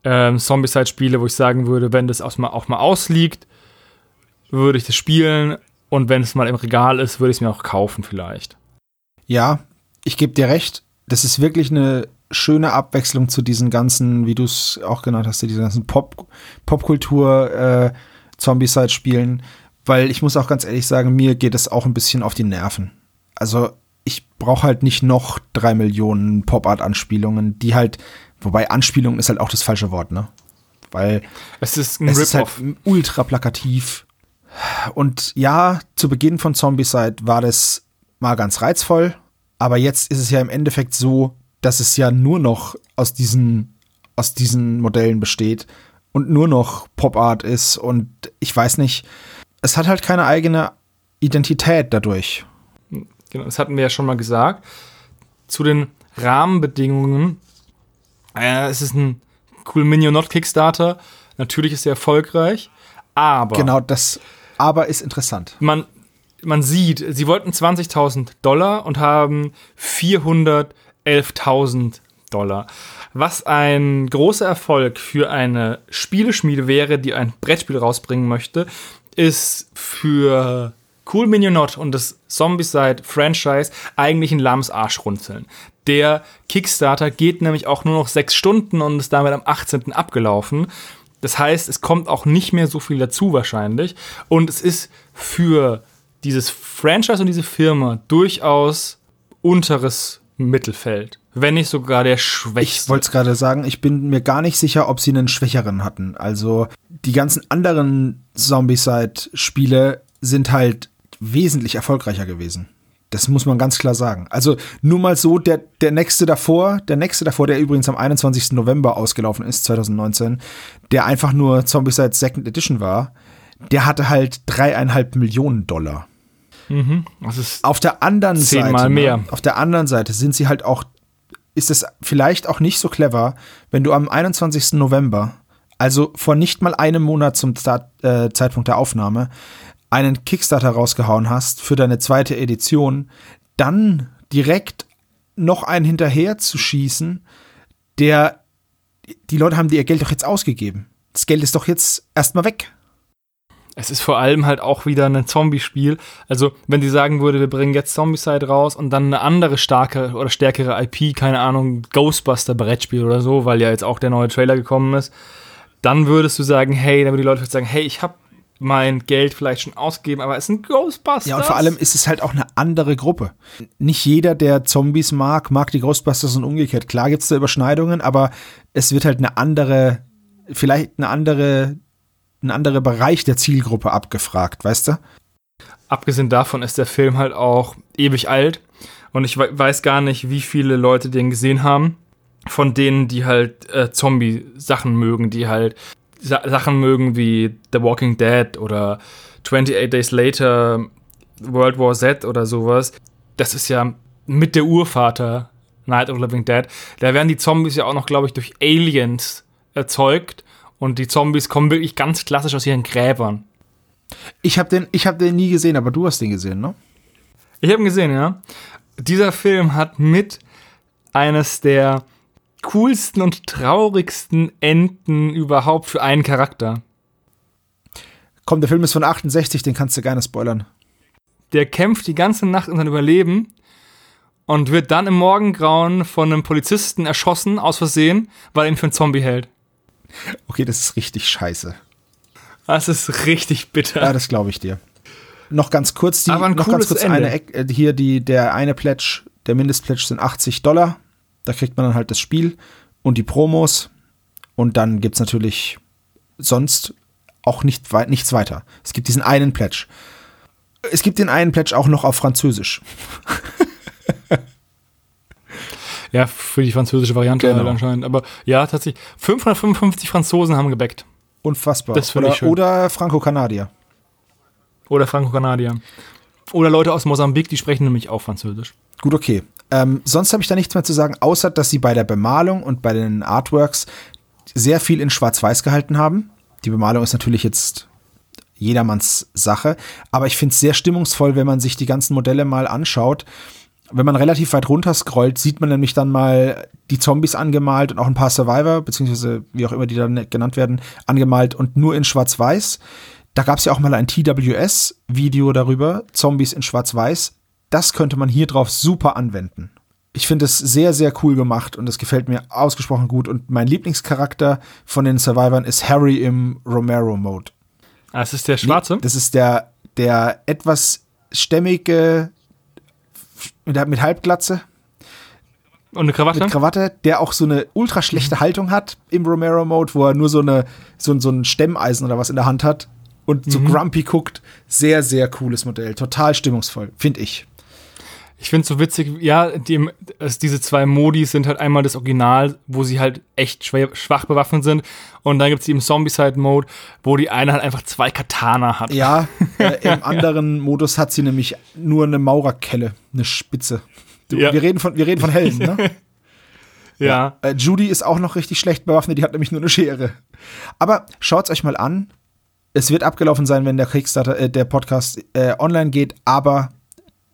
ähm, Zombicide-Spiele, wo ich sagen würde, wenn das auch mal, auch mal ausliegt, würde ich das spielen und wenn es mal im Regal ist, würde ich es mir auch kaufen vielleicht. Ja, ich gebe dir recht. Das ist wirklich eine schöne Abwechslung zu diesen ganzen, wie du es auch genannt hast, diesen ganzen Pop Popkultur äh, Zombicide-Spielen, weil ich muss auch ganz ehrlich sagen, mir geht es auch ein bisschen auf die Nerven. Also ich brauche halt nicht noch drei Millionen Pop-Art-Anspielungen, die halt, wobei Anspielung ist halt auch das falsche Wort, ne? Weil es ist ein es ist halt ultra plakativ. Und ja, zu Beginn von Zombicide war das mal ganz reizvoll, aber jetzt ist es ja im Endeffekt so, dass es ja nur noch aus diesen, aus diesen Modellen besteht und nur noch Pop-Art ist und ich weiß nicht, es hat halt keine eigene Identität dadurch. Genau, das hatten wir ja schon mal gesagt. Zu den Rahmenbedingungen. Äh, es ist ein cool Minion Not Kickstarter. Natürlich ist er erfolgreich, aber. Genau, das aber ist interessant. Man, man sieht, sie wollten 20.000 Dollar und haben 411.000 Dollar. Was ein großer Erfolg für eine Spieleschmiede wäre, die ein Brettspiel rausbringen möchte, ist für Cool Minionot und das Zombicide-Franchise eigentlich ein lahmes Arschrunzeln. Der Kickstarter geht nämlich auch nur noch sechs Stunden und ist damit am 18. abgelaufen. Das heißt, es kommt auch nicht mehr so viel dazu wahrscheinlich. Und es ist für dieses Franchise und diese Firma durchaus unteres Mittelfeld. Wenn nicht sogar der schwächste. Ich wollte es gerade sagen, ich bin mir gar nicht sicher, ob sie einen schwächeren hatten. Also die ganzen anderen Zombie-Side-Spiele sind halt wesentlich erfolgreicher gewesen. Das muss man ganz klar sagen. Also nur mal so, der, der nächste davor, der nächste davor, der übrigens am 21. November ausgelaufen ist, 2019, der einfach nur Zombicide Second Edition war, der hatte halt dreieinhalb Millionen Dollar. Mhm, das ist auf der anderen zehnmal Seite, mehr. Ne, auf der anderen Seite sind sie halt auch, ist es vielleicht auch nicht so clever, wenn du am 21. November, also vor nicht mal einem Monat zum Start, äh, Zeitpunkt der Aufnahme, einen Kickstarter rausgehauen hast für deine zweite Edition, dann direkt noch einen hinterher zu schießen, der die Leute haben dir ihr Geld doch jetzt ausgegeben. Das Geld ist doch jetzt erstmal weg. Es ist vor allem halt auch wieder ein Zombie-Spiel. Also, wenn die sagen würde, wir bringen jetzt Zombie-Side raus und dann eine andere starke oder stärkere IP, keine Ahnung, Ghostbuster-Brettspiel oder so, weil ja jetzt auch der neue Trailer gekommen ist, dann würdest du sagen, hey, dann würden die Leute sagen, hey, ich habe mein Geld vielleicht schon ausgeben, aber es sind Ghostbusters. Ja, und vor allem ist es halt auch eine andere Gruppe. Nicht jeder, der Zombies mag, mag die Ghostbusters und umgekehrt. Klar gibt es da Überschneidungen, aber es wird halt eine andere, vielleicht eine andere, ein anderer Bereich der Zielgruppe abgefragt, weißt du? Abgesehen davon ist der Film halt auch ewig alt und ich weiß gar nicht, wie viele Leute den gesehen haben. Von denen, die halt äh, Zombie-Sachen mögen, die halt Sa Sachen mögen wie The Walking Dead oder 28 Days Later, World War Z oder sowas, das ist ja mit der Urvater Night of Living Dead. Da werden die Zombies ja auch noch, glaube ich, durch Aliens erzeugt und die Zombies kommen wirklich ganz klassisch aus ihren Gräbern. Ich habe den, hab den nie gesehen, aber du hast den gesehen, ne? Ich habe ihn gesehen, ja. Dieser Film hat mit eines der coolsten und traurigsten Enden überhaupt für einen Charakter. Komm, der Film ist von 68, den kannst du gerne spoilern. Der kämpft die ganze Nacht um sein Überleben und wird dann im Morgengrauen von einem Polizisten erschossen, aus Versehen, weil er ihn für einen Zombie hält. Okay, das ist richtig scheiße. Das ist richtig bitter. Ja, das glaube ich dir. Noch ganz kurz, die, noch ganz kurz Ende. eine, äh, hier die, der eine Pledge, der Mindestpledge sind 80 Dollar. Da kriegt man dann halt das Spiel und die Promos. Und dann gibt es natürlich sonst auch nicht, nichts weiter. Es gibt diesen einen Pledge. Es gibt den einen Pledge auch noch auf Französisch. ja, für die französische Variante Genau. halt anscheinend. Aber ja, tatsächlich. 555 Franzosen haben gebackt. Unfassbar. Das finde ich oder, schön. oder Franco-Kanadier. Oder Franco-Kanadier. Oder Leute aus Mosambik, die sprechen nämlich auch Französisch. Gut, okay. Ähm, sonst habe ich da nichts mehr zu sagen, außer dass sie bei der Bemalung und bei den Artworks sehr viel in Schwarz-Weiß gehalten haben. Die Bemalung ist natürlich jetzt jedermanns Sache, aber ich finde es sehr stimmungsvoll, wenn man sich die ganzen Modelle mal anschaut. Wenn man relativ weit runter scrollt, sieht man nämlich dann mal die Zombies angemalt und auch ein paar Survivor, beziehungsweise wie auch immer die dann genannt werden, angemalt und nur in Schwarz-Weiß. Da gab es ja auch mal ein TWS-Video darüber, Zombies in Schwarz-Weiß. Das könnte man hier drauf super anwenden. Ich finde es sehr, sehr cool gemacht und es gefällt mir ausgesprochen gut. Und mein Lieblingscharakter von den Survivors ist Harry im Romero-Mode. Ah, es ist der Schwarze. Nee, das ist der, der etwas stämmige mit, mit Halbglatze, Und eine Krawatte. mit Krawatte, der auch so eine ultra schlechte Haltung hat im Romero-Mode, wo er nur so, eine, so, so ein Stemmeisen oder was in der Hand hat und so Mhm. grumpy guckt. Sehr, sehr cooles Modell. Total stimmungsvoll, finde ich. Ich finde es so witzig, ja, die, also diese zwei Modi sind halt einmal das Original, wo sie halt echt schwach bewaffnet sind. Und dann gibt es die im Zombie-Side-Mode, wo die eine halt einfach zwei Katana hat. Ja, äh, im anderen Modus hat sie nämlich nur eine Maurerkelle, eine Spitze. Du, ja. wir, reden von, wir reden von Helden, ne? ja. ja. Äh, Judy ist auch noch richtig schlecht bewaffnet, die hat nämlich nur eine Schere. Aber schaut's euch mal an. Es wird abgelaufen sein, wenn der Kickstarter, äh, der Podcast äh, online geht, aber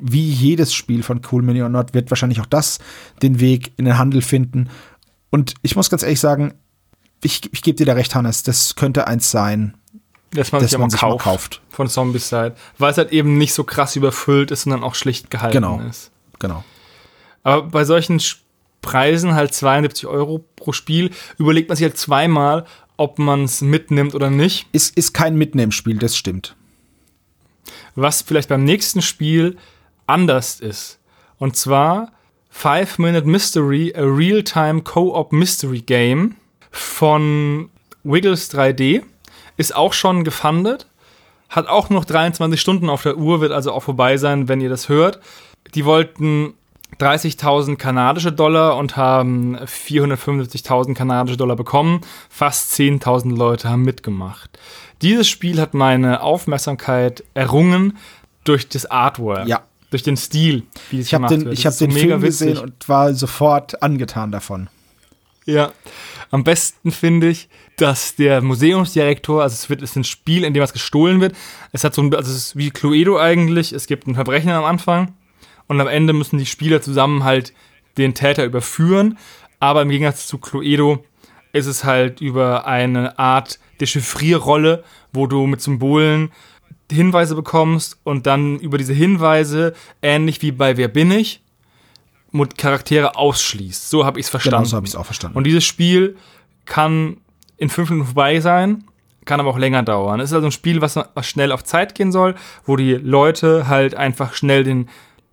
wie jedes Spiel von Cool Mini or Not wird wahrscheinlich auch das den Weg in den Handel finden. Und ich muss ganz ehrlich sagen, ich, ich gebe dir da recht, Hannes, das könnte eins sein, dass man, dass sich, man sich kauft, kauft. Von Zombicide. Weil es halt eben nicht so krass überfüllt ist, sondern auch schlicht gehalten genau, ist. Genau. Aber bei solchen Preisen, halt 72 Euro pro Spiel, überlegt man sich halt zweimal, ob man es mitnimmt oder nicht. Ist, ist kein Mitnehmspiel, das stimmt. Was vielleicht beim nächsten Spiel anders ist. Und zwar Five Minute Mystery, a Real-Time Co-op Mystery Game von Wiggles 3D. Ist auch schon gefundet. Hat auch noch 23 Stunden auf der Uhr, wird also auch vorbei sein, wenn ihr das hört. Die wollten 30.000 kanadische Dollar und haben 450.000 kanadische Dollar bekommen. Fast 10.000 Leute haben mitgemacht. Dieses Spiel hat meine Aufmerksamkeit errungen durch das Artwork. Ja. Durch den Stil, wie es ich gemacht den, wird. Ich habe den Film gesehen und war sofort angetan davon. Ja. Am besten finde ich, dass der Museumsdirektor, also es wird, es ist ein Spiel, in dem was gestohlen wird. Es hat so ein, also es ist wie Cluedo eigentlich. Es gibt ein Verbrechen am Anfang und am Ende müssen die Spieler zusammen halt den Täter überführen. Aber im Gegensatz zu Cluedo ist es halt über eine Art Dechiffrierrolle, wo du mit Symbolen Hinweise bekommst und dann über diese Hinweise, ähnlich wie bei Wer bin ich, Charaktere ausschließt. So habe ich es verstanden. Genau, so habe ich es auch verstanden. Und dieses Spiel kann in fünf Minuten vorbei sein, kann aber auch länger dauern. Es ist also ein Spiel, was, was schnell auf Zeit gehen soll, wo die Leute halt einfach schnell den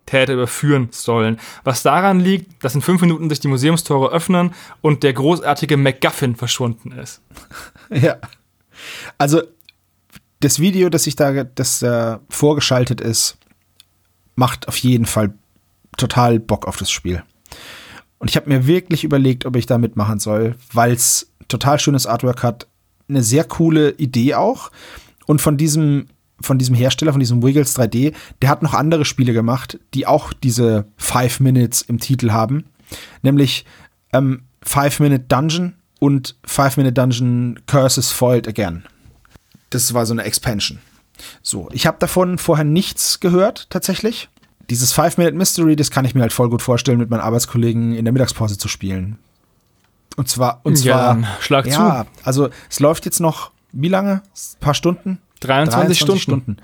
Täter überführen sollen. Was daran liegt, dass in fünf Minuten sich die Museumstore öffnen und der großartige MacGuffin verschwunden ist. Ja. Also das Video, das sich da das äh, vorgeschaltet ist, macht auf jeden Fall total Bock auf das Spiel. Und ich habe mir wirklich überlegt, ob ich da mitmachen soll, weil es total schönes Artwork hat, eine sehr coole Idee auch. Und von diesem, von diesem Hersteller, von diesem Wiggles 3D, der hat noch andere Spiele gemacht, die auch diese Five Minutes im Titel haben. Nämlich ähm, Five Minute Dungeon und Five Minute Dungeon Curses Foiled Again. Das war so eine Expansion. So, ich habe davon vorher nichts gehört, tatsächlich. Dieses Five-Minute Mystery, das kann ich mir halt voll gut vorstellen, mit meinen Arbeitskollegen in der Mittagspause zu spielen. Und zwar, und zwar, ja, schlag ja, zu. also es läuft jetzt noch, wie lange? Ein paar Stunden? 23, 23 Stunden. Stunden.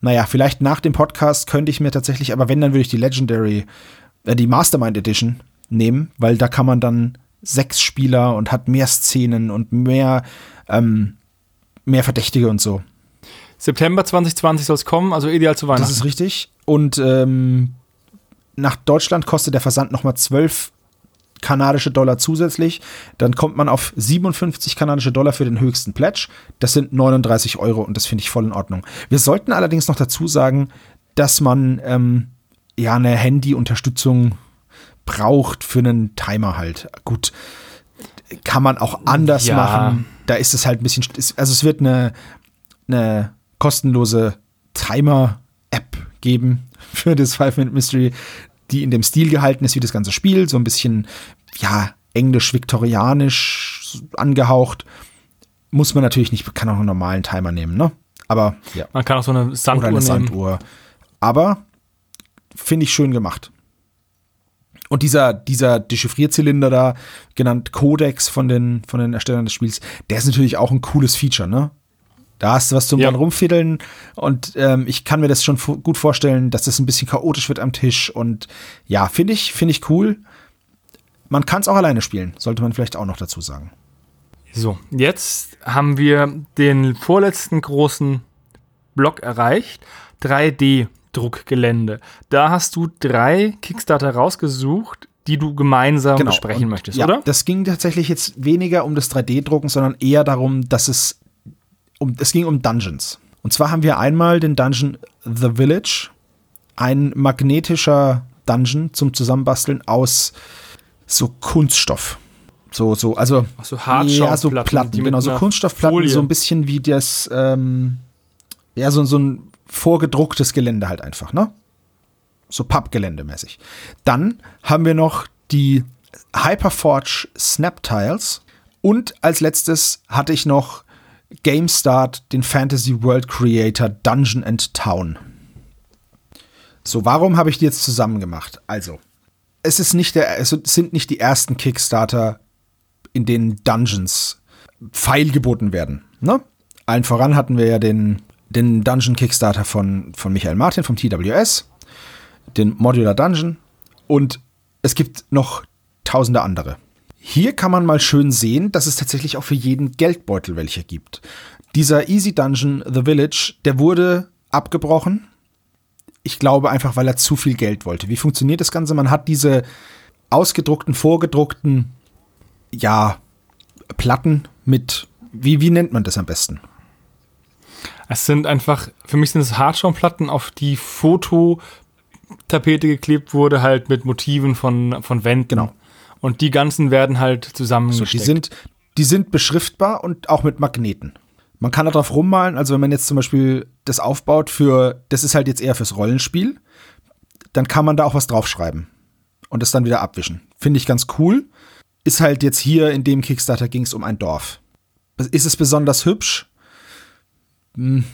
Naja, vielleicht nach dem Podcast könnte ich mir tatsächlich, aber wenn, dann würde ich die Legendary, äh, die Mastermind Edition nehmen, weil da kann man dann sechs Spieler und hat mehr Szenen und mehr, ähm, mehr Verdächtige und so. September 2020 soll es kommen, also ideal zu Weihnachten. Das ist richtig. Und ähm, nach Deutschland kostet der Versand nochmal 12 kanadische Dollar zusätzlich. Dann kommt man auf 57 kanadische Dollar für den höchsten Pledge. Das sind 39 Euro und das finde ich voll in Ordnung. Wir sollten allerdings noch dazu sagen, dass man ähm, ja eine Handy-Unterstützung braucht für einen Timer halt. Gut, kann man auch anders ja. machen. Da ist es halt ein bisschen, also es wird eine, eine kostenlose Timer-App geben für das Five-Minute Mystery, die in dem Stil gehalten ist wie das ganze Spiel, so ein bisschen, ja, englisch-viktorianisch angehaucht. Muss man natürlich nicht, kann auch einen normalen Timer nehmen, ne? Aber ja. Man kann auch so eine Sanduhr Oder eine nehmen. Sanduhr. Aber finde ich schön gemacht. Und dieser, dieser Dechiffrierzylinder da, genannt Codex von den, von den Erstellern des Spiels, der ist natürlich auch ein cooles Feature, ne? Da hast du was zum ja. rumfiddeln und ähm, ich kann mir das schon gut vorstellen, dass das ein bisschen chaotisch wird am Tisch und ja, finde ich, finde ich cool. Man kann es auch alleine spielen, sollte man vielleicht auch noch dazu sagen. So, jetzt haben wir den vorletzten großen Block erreicht. 3D-Druckgelände. Da hast du drei Kickstarter rausgesucht, die du gemeinsam genau. besprechen und, möchtest, ja, oder? Das ging tatsächlich jetzt weniger um das 3D-Drucken, sondern eher darum, dass es um, es ging um Dungeons. Und zwar haben wir einmal den Dungeon The Village, ein magnetischer Dungeon zum Zusammenbasteln aus so Kunststoff. So, so, also. Ach so ja, so Platten, genau, so Kunststoffplatten, Folie. so ein bisschen wie das, ähm, ja, so, so ein vorgedrucktes Gelände halt einfach, ne? So Pappgeländemäßig. Dann haben wir noch die Hyperforge Snap Tiles. Und als letztes hatte ich noch GameStart, den Fantasy World Creator Dungeon and Town. So, warum habe ich die jetzt zusammen gemacht? Also, es ist nicht der, es sind nicht die ersten Kickstarter, in denen Dungeons feilgeboten werden. Ne? Allen voran hatten wir ja den, den Dungeon Kickstarter von, von Michael Martin vom TWS, den Modular Dungeon und es gibt noch tausende andere. Hier kann man mal schön sehen, dass es tatsächlich auch für jeden Geldbeutel welche gibt. Dieser Easy Dungeon The Village, der wurde abgebrochen. Ich glaube einfach, weil er zu viel Geld wollte. Wie funktioniert das Ganze? Man hat diese ausgedruckten, vorgedruckten, ja, Platten mit, wie, wie nennt man das am besten? Es sind einfach, für mich sind es Hartschaumplatten, auf die Fototapete geklebt wurde, halt mit Motiven von, von Wänden. Genau. Und die ganzen werden halt zusammengesteckt. So, die sind, die sind beschriftbar und auch mit Magneten. Man kann darauf rummalen, also wenn man jetzt zum Beispiel das aufbaut für, das ist halt jetzt eher fürs Rollenspiel, dann kann man da auch was draufschreiben und das dann wieder abwischen. Finde ich ganz cool. Ist halt jetzt hier in dem Kickstarter ging es um ein Dorf. Ist es besonders hübsch? Hm,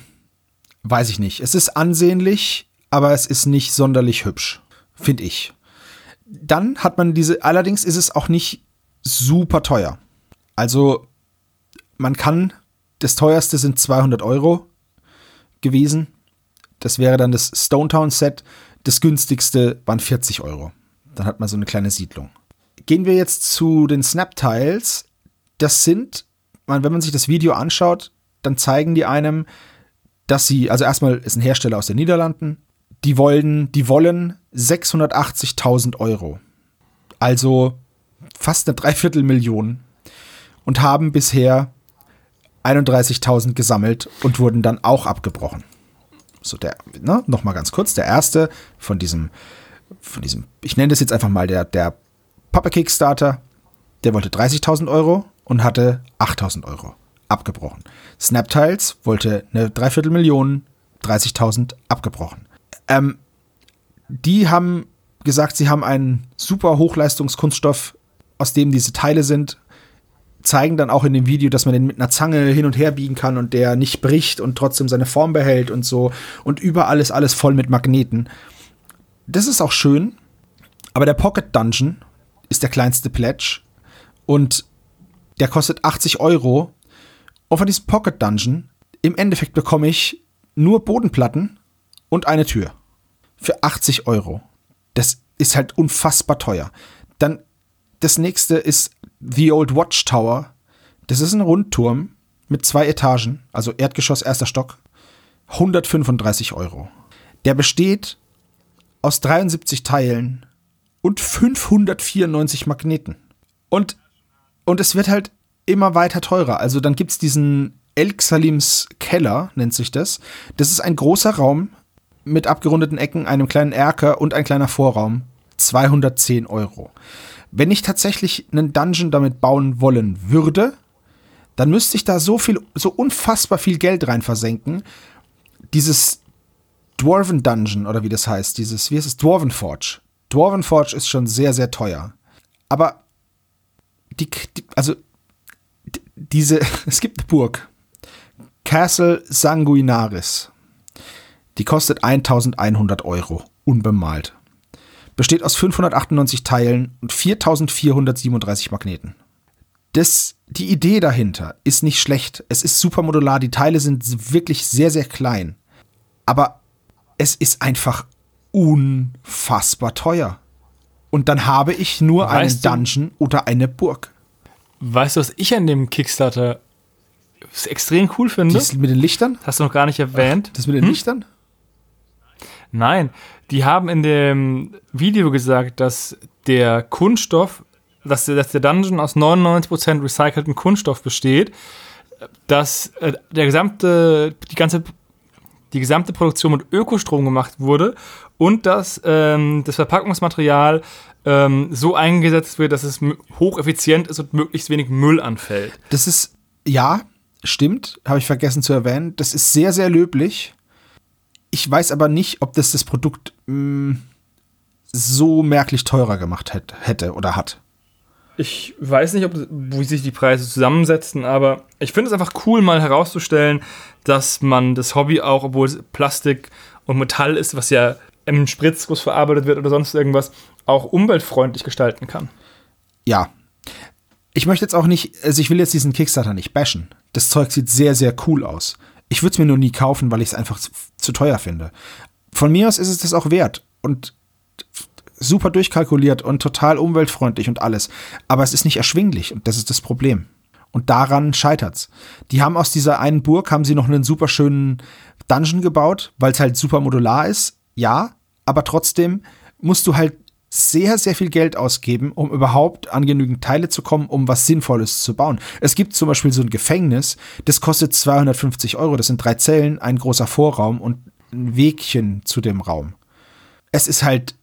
weiß ich nicht. Es ist ansehnlich, aber es ist nicht sonderlich hübsch, finde ich dann hat man diese, allerdings ist es auch nicht super teuer. Also man kann, das teuerste sind 200 Euro gewesen. Das wäre dann das Stone Town Set. Das günstigste waren 40 Euro. Dann hat man so eine kleine Siedlung. Gehen wir jetzt zu den Snap Tiles. Das sind, wenn man sich das Video anschaut, dann zeigen die einem, dass sie, also erstmal ist ein Hersteller aus den Niederlanden, die wollen, die wollen 680.000 Euro. Also fast eine Dreiviertelmillion. Und haben bisher 31.000 gesammelt und wurden dann auch abgebrochen. So, der, ne, nochmal ganz kurz, der erste von diesem, von diesem, ich nenne das jetzt einfach mal der, der Papa Kickstarter, der wollte 30.000 Euro und hatte 8.000 Euro abgebrochen. Snaptiles wollte eine Dreiviertelmillion, 30.000 abgebrochen. Ähm, die haben gesagt, sie haben einen super Hochleistungskunststoff, aus dem diese Teile sind, zeigen dann auch in dem Video, dass man den mit einer Zange hin und her biegen kann und der nicht bricht und trotzdem seine Form behält und so. Und überall ist alles voll mit Magneten. Das ist auch schön, aber der Pocket Dungeon ist der kleinste Pledge und der kostet 80 Euro. Und von diesem Pocket Dungeon, im Endeffekt bekomme ich nur Bodenplatten und eine Tür. Für 80 Euro. Das ist halt unfassbar teuer. Dann das nächste ist The Old Watchtower. Das ist ein Rundturm mit zwei Etagen, also Erdgeschoss, erster Stock. 135 Euro. Der besteht aus 73 Teilen und 594 Magneten. Und, und es wird halt immer weiter teurer. Also dann gibt es diesen Salims Keller, nennt sich das. Das ist ein großer Raum mit abgerundeten Ecken, einem kleinen Erker und ein kleiner Vorraum. 210 Euro. Wenn ich tatsächlich einen Dungeon damit bauen wollen würde, dann müsste ich da so viel, so unfassbar viel Geld rein versenken. Dieses Dwarven Dungeon oder wie das heißt, dieses, wie heißt es, Dwarven Forge. Dwarven Forge ist schon sehr, sehr teuer. Aber die, die also diese, es gibt eine Burg. Castle Sanguinaris. Die kostet 1100 Euro, unbemalt. Besteht aus 598 Teilen und 4437 Magneten. Das, die Idee dahinter ist nicht schlecht. Es ist super modular, die Teile sind wirklich sehr, sehr klein. Aber es ist einfach unfassbar teuer. Und dann habe ich nur weißt einen Dungeon du, oder eine Burg. Weißt du, was ich an dem Kickstarter extrem cool finde? Das mit den Lichtern? Hast du noch gar nicht erwähnt. Das mit den hm? Lichtern? Nein, die haben in dem Video gesagt, dass der Kunststoff, dass der, dass der Dungeon aus 99% recycelten Kunststoff besteht, dass äh, der gesamte, die ganze, die gesamte Produktion mit Ökostrom gemacht wurde und dass ähm, das Verpackungsmaterial ähm, so eingesetzt wird, dass es hocheffizient ist und möglichst wenig Müll anfällt. Das ist, ja, stimmt, habe ich vergessen zu erwähnen. Das ist sehr, sehr löblich. Ich weiß aber nicht, ob das das Produkt mh, mm, so merklich teurer gemacht hätte, hätte oder hat. Ich weiß nicht, ob, wie sich die Preise zusammensetzen, aber ich finde es einfach cool, mal herauszustellen, dass man das Hobby auch, obwohl es Plastik und Metall ist, was ja im Spritzguss verarbeitet wird oder sonst irgendwas, auch umweltfreundlich gestalten kann. Ja. Ich möchte jetzt auch nicht, also ich will jetzt diesen Kickstarter nicht bashen. Das Zeug sieht sehr, sehr cool aus. Ich würde es mir nur nie kaufen, weil ich es einfach zu, zu teuer finde. Von mir aus ist es das auch wert. Und super durchkalkuliert und total umweltfreundlich und alles. Aber es ist nicht erschwinglich und das ist das Problem. Und daran scheitert's. Die haben aus dieser einen Burg haben sie noch einen super schönen Dungeon gebaut, weil es halt super modular ist. Ja, aber trotzdem musst du halt sehr, sehr viel Geld ausgeben, um überhaupt an genügend Teile zu kommen, um was Sinnvolles zu bauen. Es gibt zum Beispiel so ein Gefängnis, das kostet 250 Euro. Das sind drei Zellen, ein großer Vorraum und ein Wegchen zu dem Raum. Es ist halt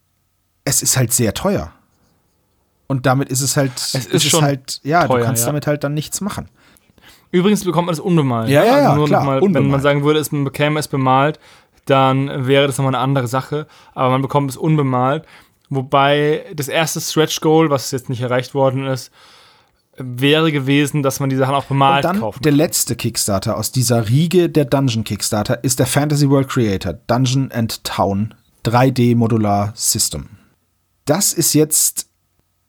es ist halt sehr teuer. Und damit ist es halt, es ist, ist schon halt, ja, teuer, du kannst ja. damit halt dann nichts machen. Übrigens bekommt man das unbemalt. Ja, ja, also ja nur klar, mal, Wenn man sagen würde, es bekäme es bemalt, dann wäre das nochmal eine andere Sache. Aber man bekommt es unbemalt. Wobei das erste Stretch Goal, was jetzt nicht erreicht worden ist, wäre gewesen, dass man die Sachen auch bemalt Und dann kaufen Der letzte Kickstarter aus dieser Riege der Dungeon Kickstarter ist der Fantasy World Creator Dungeon and Town 3D Modular System das ist jetzt,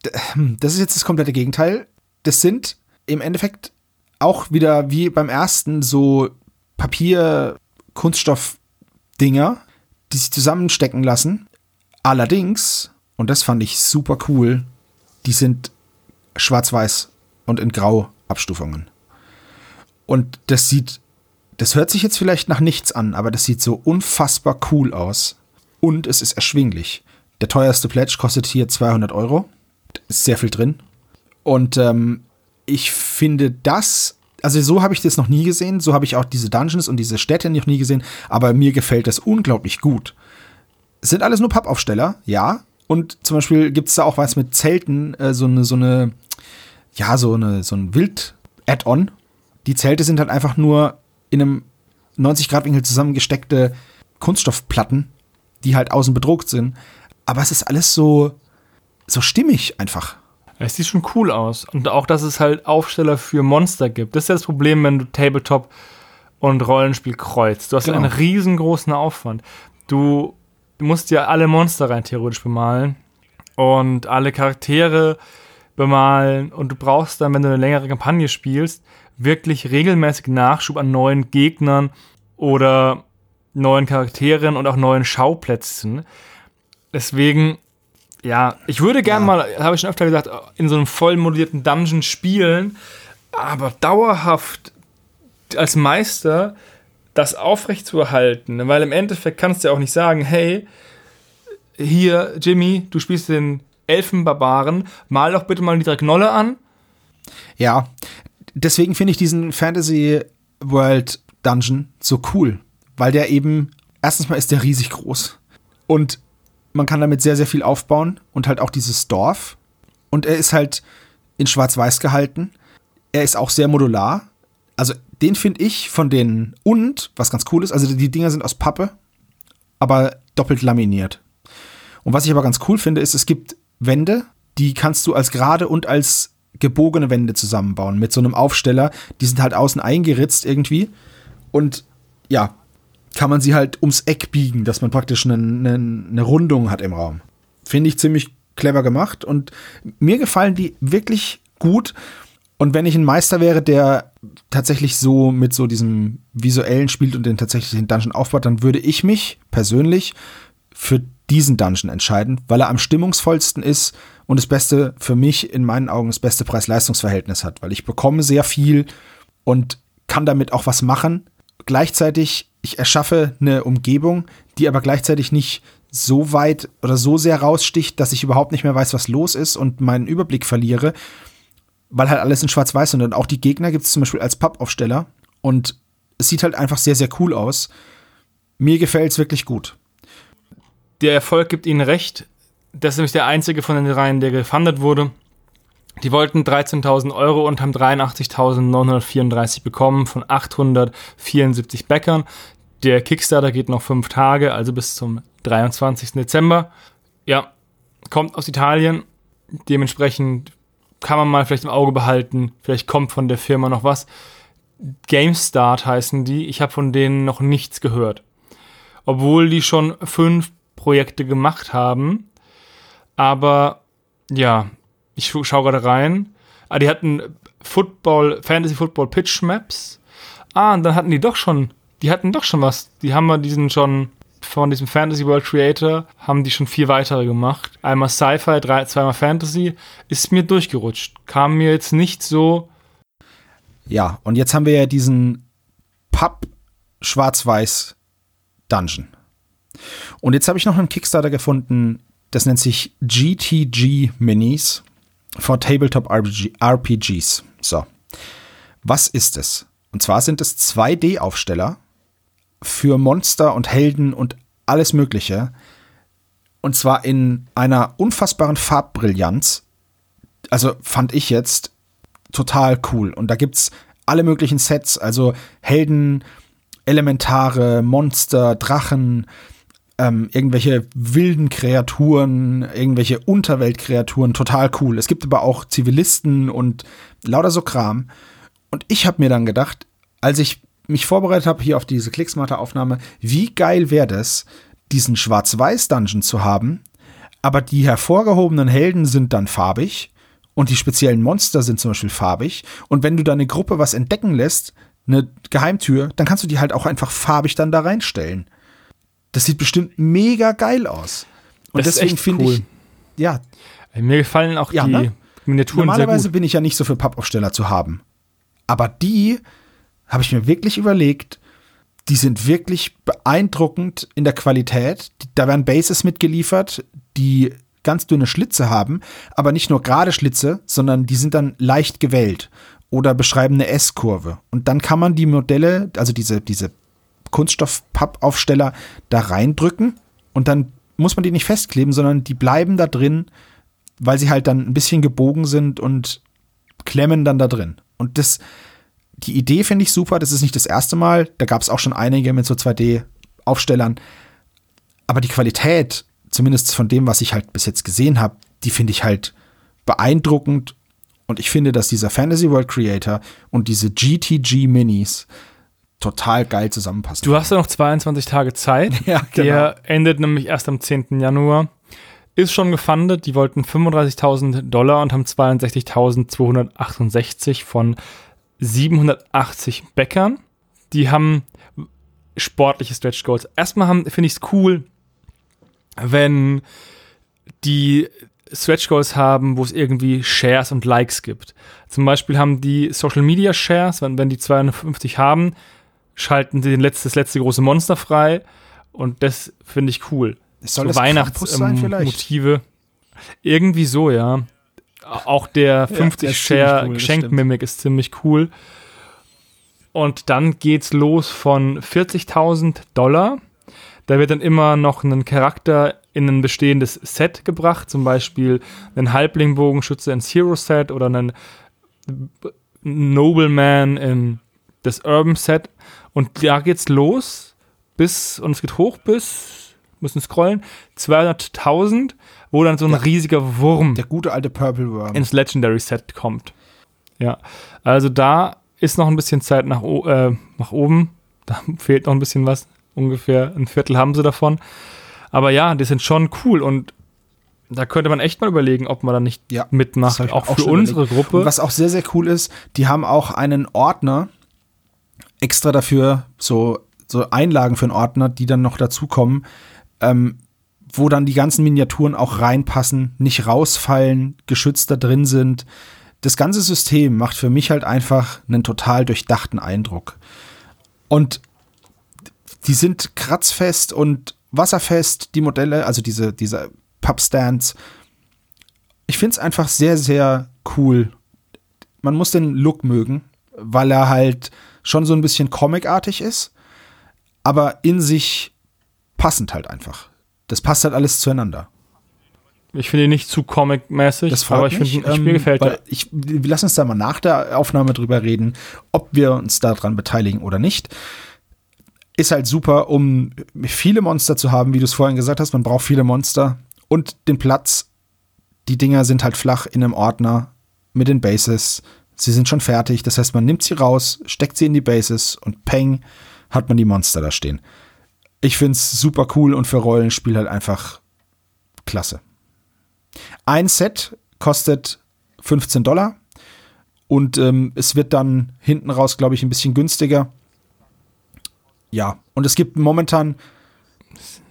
das ist jetzt das komplette Gegenteil. Das sind im Endeffekt auch wieder wie beim ersten so Papier-Kunststoff-Dinger, die sich zusammenstecken lassen. Allerdings, und das fand ich super cool, die sind schwarz-weiß und in Grau-Abstufungen. Und das sieht, das hört sich jetzt vielleicht nach nichts an, aber das sieht so unfassbar cool aus. Und es ist erschwinglich. Der teuerste Pledge kostet hier 200 Euro. Ist sehr viel drin. Und ähm, ich finde das, also so habe ich das noch nie gesehen. So habe ich auch diese Dungeons und diese Städte noch nie gesehen. Aber mir gefällt das unglaublich gut. Es sind alles nur Pappaufsteller, ja. Und zum Beispiel gibt es da auch was mit Zelten, äh, so eine, so eine, ja, so eine, so ein Wild-Add-on. Die Zelte sind halt einfach nur in einem 90-Grad-Winkel zusammengesteckte Kunststoffplatten, die halt außen bedruckt sind aber es ist alles so, so stimmig einfach. Es sieht schon cool aus. Und auch, dass es halt Aufsteller für Monster gibt. Das ist ja das Problem, wenn du Tabletop und Rollenspiel kreuzt. Du hast genau. einen riesengroßen Aufwand. Du musst ja alle Monster rein theoretisch bemalen und alle Charaktere bemalen und du brauchst dann, wenn du eine längere Kampagne spielst, wirklich regelmäßig Nachschub an neuen Gegnern oder neuen Charakteren und auch neuen Schauplätzen. Deswegen, ja, ich würde gern ja. mal, habe ich schon öfter gesagt, in so einem voll modellierten Dungeon spielen, aber dauerhaft als Meister das aufrechtzuerhalten, weil im Endeffekt kannst du ja auch nicht sagen, hey, hier, Jimmy, du spielst den Elfenbarbaren, mal doch bitte mal die Knolle an. Ja, deswegen finde ich diesen Fantasy World Dungeon so cool, weil der eben, erstens mal ist der riesig groß und man kann damit sehr, sehr viel aufbauen und halt auch dieses Dorf. Und er ist halt in Schwarz-Weiß gehalten. Er ist auch sehr modular. Also den finde ich von den und, was ganz cool ist, also die Dinger sind aus Pappe, aber doppelt laminiert. Und was ich aber ganz cool finde, ist, es gibt Wände, die kannst du als gerade und als gebogene Wände zusammenbauen mit so einem Aufsteller. Die sind halt außen eingeritzt irgendwie. Und ja, kann man sie halt ums Eck biegen, dass man praktisch eine, eine, eine Rundung hat im Raum. Finde ich ziemlich clever gemacht und mir gefallen die wirklich gut. Und wenn ich ein Meister wäre, der tatsächlich so mit so diesem visuellen spielt und den tatsächlichen Dungeon aufbaut, dann würde ich mich persönlich für diesen Dungeon entscheiden, weil er am stimmungsvollsten ist und das Beste für mich in meinen Augen das beste Preis-Leistungs-Verhältnis hat, weil ich bekomme sehr viel und kann damit auch was machen. Gleichzeitig ich erschaffe eine Umgebung, die aber gleichzeitig nicht so weit oder so sehr raussticht, dass ich überhaupt nicht mehr weiß, was los ist und meinen Überblick verliere, weil halt alles in Schwarz-Weiß. Und auch die Gegner gibt es zum Beispiel als Pappaufsteller. Und es sieht halt einfach sehr, sehr cool aus. Mir gefällt es wirklich gut. der Erfolg gibt ihnen recht. Das ist nämlich der einzige von den Reihen, der gefundet wurde. Die wollten 13.000 Euro und haben 83.934 bekommen von 874 Bäckern. Der Kickstarter geht noch fünf Tage, also bis zum 23. Dezember. Ja, kommt aus Italien. Dementsprechend kann man mal vielleicht im Auge behalten. Vielleicht kommt von der Firma noch was. GameStart heißen die. Ich habe von denen noch nichts gehört. Obwohl die schon fünf Projekte gemacht haben. Aber ja, ich schaue gerade rein. Ah, die hatten Football, Fantasy Football Pitch Maps. Ah, und dann hatten die doch schon, die hatten doch schon was. Die haben wir diesen schon von diesem Fantasy World Creator haben die schon vier weitere gemacht. Einmal Sci-Fi, zweimal Fantasy. Ist mir durchgerutscht. Kam mir jetzt nicht so. Ja, und jetzt haben wir ja diesen Papp Schwarz-Weiß Dungeon. Und jetzt habe ich noch einen Kickstarter gefunden, das nennt sich GTG Minis for Tabletop RPG, RPGs. So. Was ist es? Und zwar sind es 2D-Aufsteller für Monster und Helden und alles Mögliche. Und zwar in einer unfassbaren Farbbrillanz. Also fand ich jetzt total cool. Und da gibt es alle möglichen Sets, also Helden, Elementare, Monster, Drachen, ähm, irgendwelche wilden Kreaturen, irgendwelche Unterweltkreaturen, total cool. Es gibt aber auch Zivilisten und lauter so Kram. Und ich habe mir dann gedacht, als ich mich vorbereitet habe hier auf diese Clicksmarter-Aufnahme, wie geil wäre das, diesen Schwarz-Weiß-Dungeon zu haben, aber die hervorgehobenen Helden sind dann farbig und die speziellen Monster sind zum Beispiel farbig. Und wenn du deine Gruppe was entdecken lässt, eine Geheimtür, dann kannst du die halt auch einfach farbig dann da reinstellen. Das sieht bestimmt mega geil aus. Und das deswegen finde cool. ich, ja. Mir gefallen auch ja, die ne? Miniaturen Normalerweise bin ich ja nicht so für Pappaufsteller zu haben. Aber die habe ich mir wirklich überlegt, die sind wirklich beeindruckend in der Qualität. Da werden Bases mitgeliefert, die ganz dünne Schlitze haben, aber nicht nur gerade Schlitze, sondern die sind dann leicht gewellt oder beschreiben eine S-Kurve. Und dann kann man die Modelle, also diese, diese Kunststoff-Pappaufsteller da reindrücken und dann muss man die nicht festkleben, sondern die bleiben da drin, weil sie halt dann ein bisschen gebogen sind und klemmen dann da drin. Und das, die Idee finde ich super. Das ist nicht das erste Mal. Da gab es auch schon einige mit so 2D-Aufstellern. Aber die Qualität, zumindest von dem, was ich halt bis jetzt gesehen habe, die finde ich halt beeindruckend. Und ich finde, dass dieser Fantasy World Creator und diese GTG Minis total geil zusammenpassen. Du hast ja noch 22 Tage Zeit. ja, genau. Der endet nämlich erst am 10. Januar. Ist schon gefundet. Die wollten 35.000 Dollar und haben 62.268 von 780 Bäckern. Die haben sportliche Stretch Goals. Erstmal finde ich es cool, wenn die Stretch Goals haben, wo es irgendwie Shares und Likes gibt. Zum Beispiel haben die Social Media Shares, wenn, wenn die 250 haben, schalten sie letzte, das letzte große Monster frei und das finde ich cool. Soll so Weihnachtsmotive. Ähm, irgendwie so, ja. Auch der 50 ja, Share cool, Geschenkmimik ist ziemlich cool. Und dann geht's los von 40.000 Dollar. Da wird dann immer noch ein Charakter in ein bestehendes Set gebracht, zum Beispiel einen Halblingbogenschütze ins Hero Set oder einen Nobleman in das Urban Set. Und da geht's los bis, und es geht hoch bis, müssen scrollen, 200.000, wo dann so ein ja. riesiger Wurm. Der gute alte Purple Worm. Ins Legendary Set kommt. Ja. Also da ist noch ein bisschen Zeit nach, äh, nach oben. Da fehlt noch ein bisschen was. Ungefähr ein Viertel haben sie davon. Aber ja, die sind schon cool und da könnte man echt mal überlegen, ob man da nicht ja, mitmacht, auch, auch für unsere überlegt. Gruppe. Und was auch sehr, sehr cool ist, die haben auch einen Ordner, extra dafür so, so Einlagen für einen Ordner, die dann noch dazukommen, ähm, wo dann die ganzen Miniaturen auch reinpassen, nicht rausfallen, geschützt da drin sind. Das ganze System macht für mich halt einfach einen total durchdachten Eindruck. Und die sind kratzfest und wasserfest, die Modelle, also diese, diese Pubstands. Ich finde es einfach sehr, sehr cool. Man muss den Look mögen, weil er halt schon so ein bisschen comicartig ist, aber in sich passend halt einfach. das passt halt alles zueinander. Ich finde ihn nicht zu comic-mäßig, aber ich finde, ähm, mir gefällt er. Ich, lass uns da mal nach der Aufnahme drüber reden, ob wir uns daran beteiligen oder nicht. Ist halt super, um viele Monster zu haben, wie du es vorhin gesagt hast. Man braucht viele Monster und den Platz. Die Dinger sind halt flach in einem Ordner mit den Bases. Sie sind schon fertig. Das heißt, man nimmt sie raus, steckt sie in die Bases und peng, hat man die Monster da stehen. Ich finde es super cool und für Rollenspiel halt einfach klasse. Ein Set kostet 15 Dollar und ähm, es wird dann hinten raus, glaube ich, ein bisschen günstiger. Ja, und es gibt momentan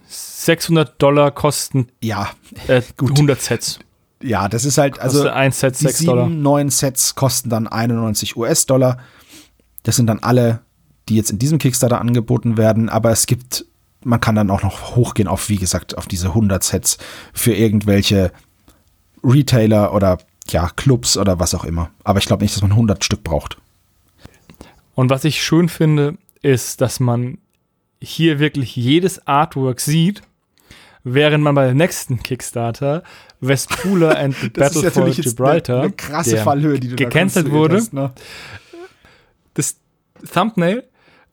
600 Dollar kosten ja, äh, gut. 100 Sets. Ja, das ist halt, also ein Set 6 sieben, neun Sets kosten dann 91 US-Dollar. Das sind dann alle, die jetzt in diesem Kickstarter angeboten werden, aber es gibt, man kann dann auch noch hochgehen auf, wie gesagt, auf diese 100 Sets für irgendwelche Retailer oder ja, Clubs oder was auch immer. Aber ich glaube nicht, dass man 100 Stück braucht. Und was ich schön finde, ist, dass man hier wirklich jedes Artwork sieht, während man bei dem nächsten Kickstarter Westpooler and the Battle for Gibraltar, eine, eine krasse Fallhöhe, die du gecancelt wurde, hast, ne? das Thumbnail,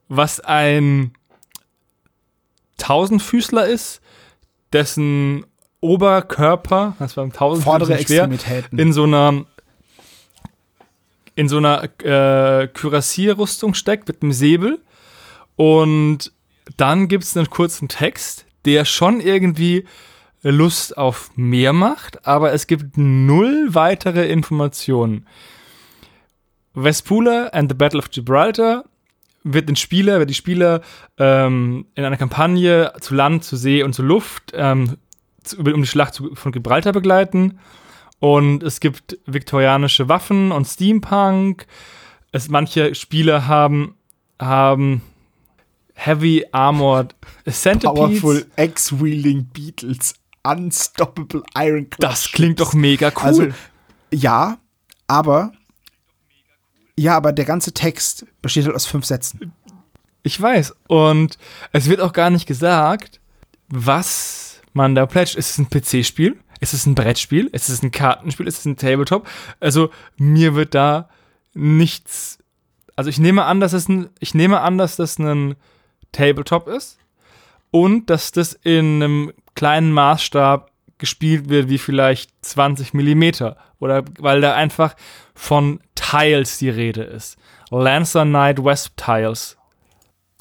was ein Tausendfüßler ist, dessen Oberkörper, das war tausend vordere schwer, in so einer in so einer äh, Kürassierrüstung steckt mit einem Säbel. Und dann gibt es einen kurzen Text, der schon irgendwie Lust auf mehr macht, aber es gibt null weitere Informationen. Vespula and the Battle of Gibraltar wird den Spieler, wird die Spieler ähm, in einer Kampagne zu Land, zu See und zu Luft ähm, um die Schlacht von Gibraltar begleiten. Und es gibt viktorianische Waffen und Steampunk. Es, manche Spieler haben, haben Heavy Armored Centipedes. Powerful X-Wheeling Beatles. Unstoppable Iron Das klingt doch mega cool. Also, ja, aber ja, aber der ganze Text besteht halt aus fünf Sätzen. Ich weiß. Und es wird auch gar nicht gesagt, was man da pledgt. Ist es ein PC-Spiel? Ist es ein Brettspiel? Ist es ein Kartenspiel? Ist es ein Tabletop? Also mir wird da nichts. Also ich nehme an, dass es ein, ich nehme an, dass das ein Tabletop ist und dass das in einem kleinen Maßstab gespielt wird, wie vielleicht 20 Millimeter oder weil da einfach von Tiles die Rede ist. Lancer Knight West Tiles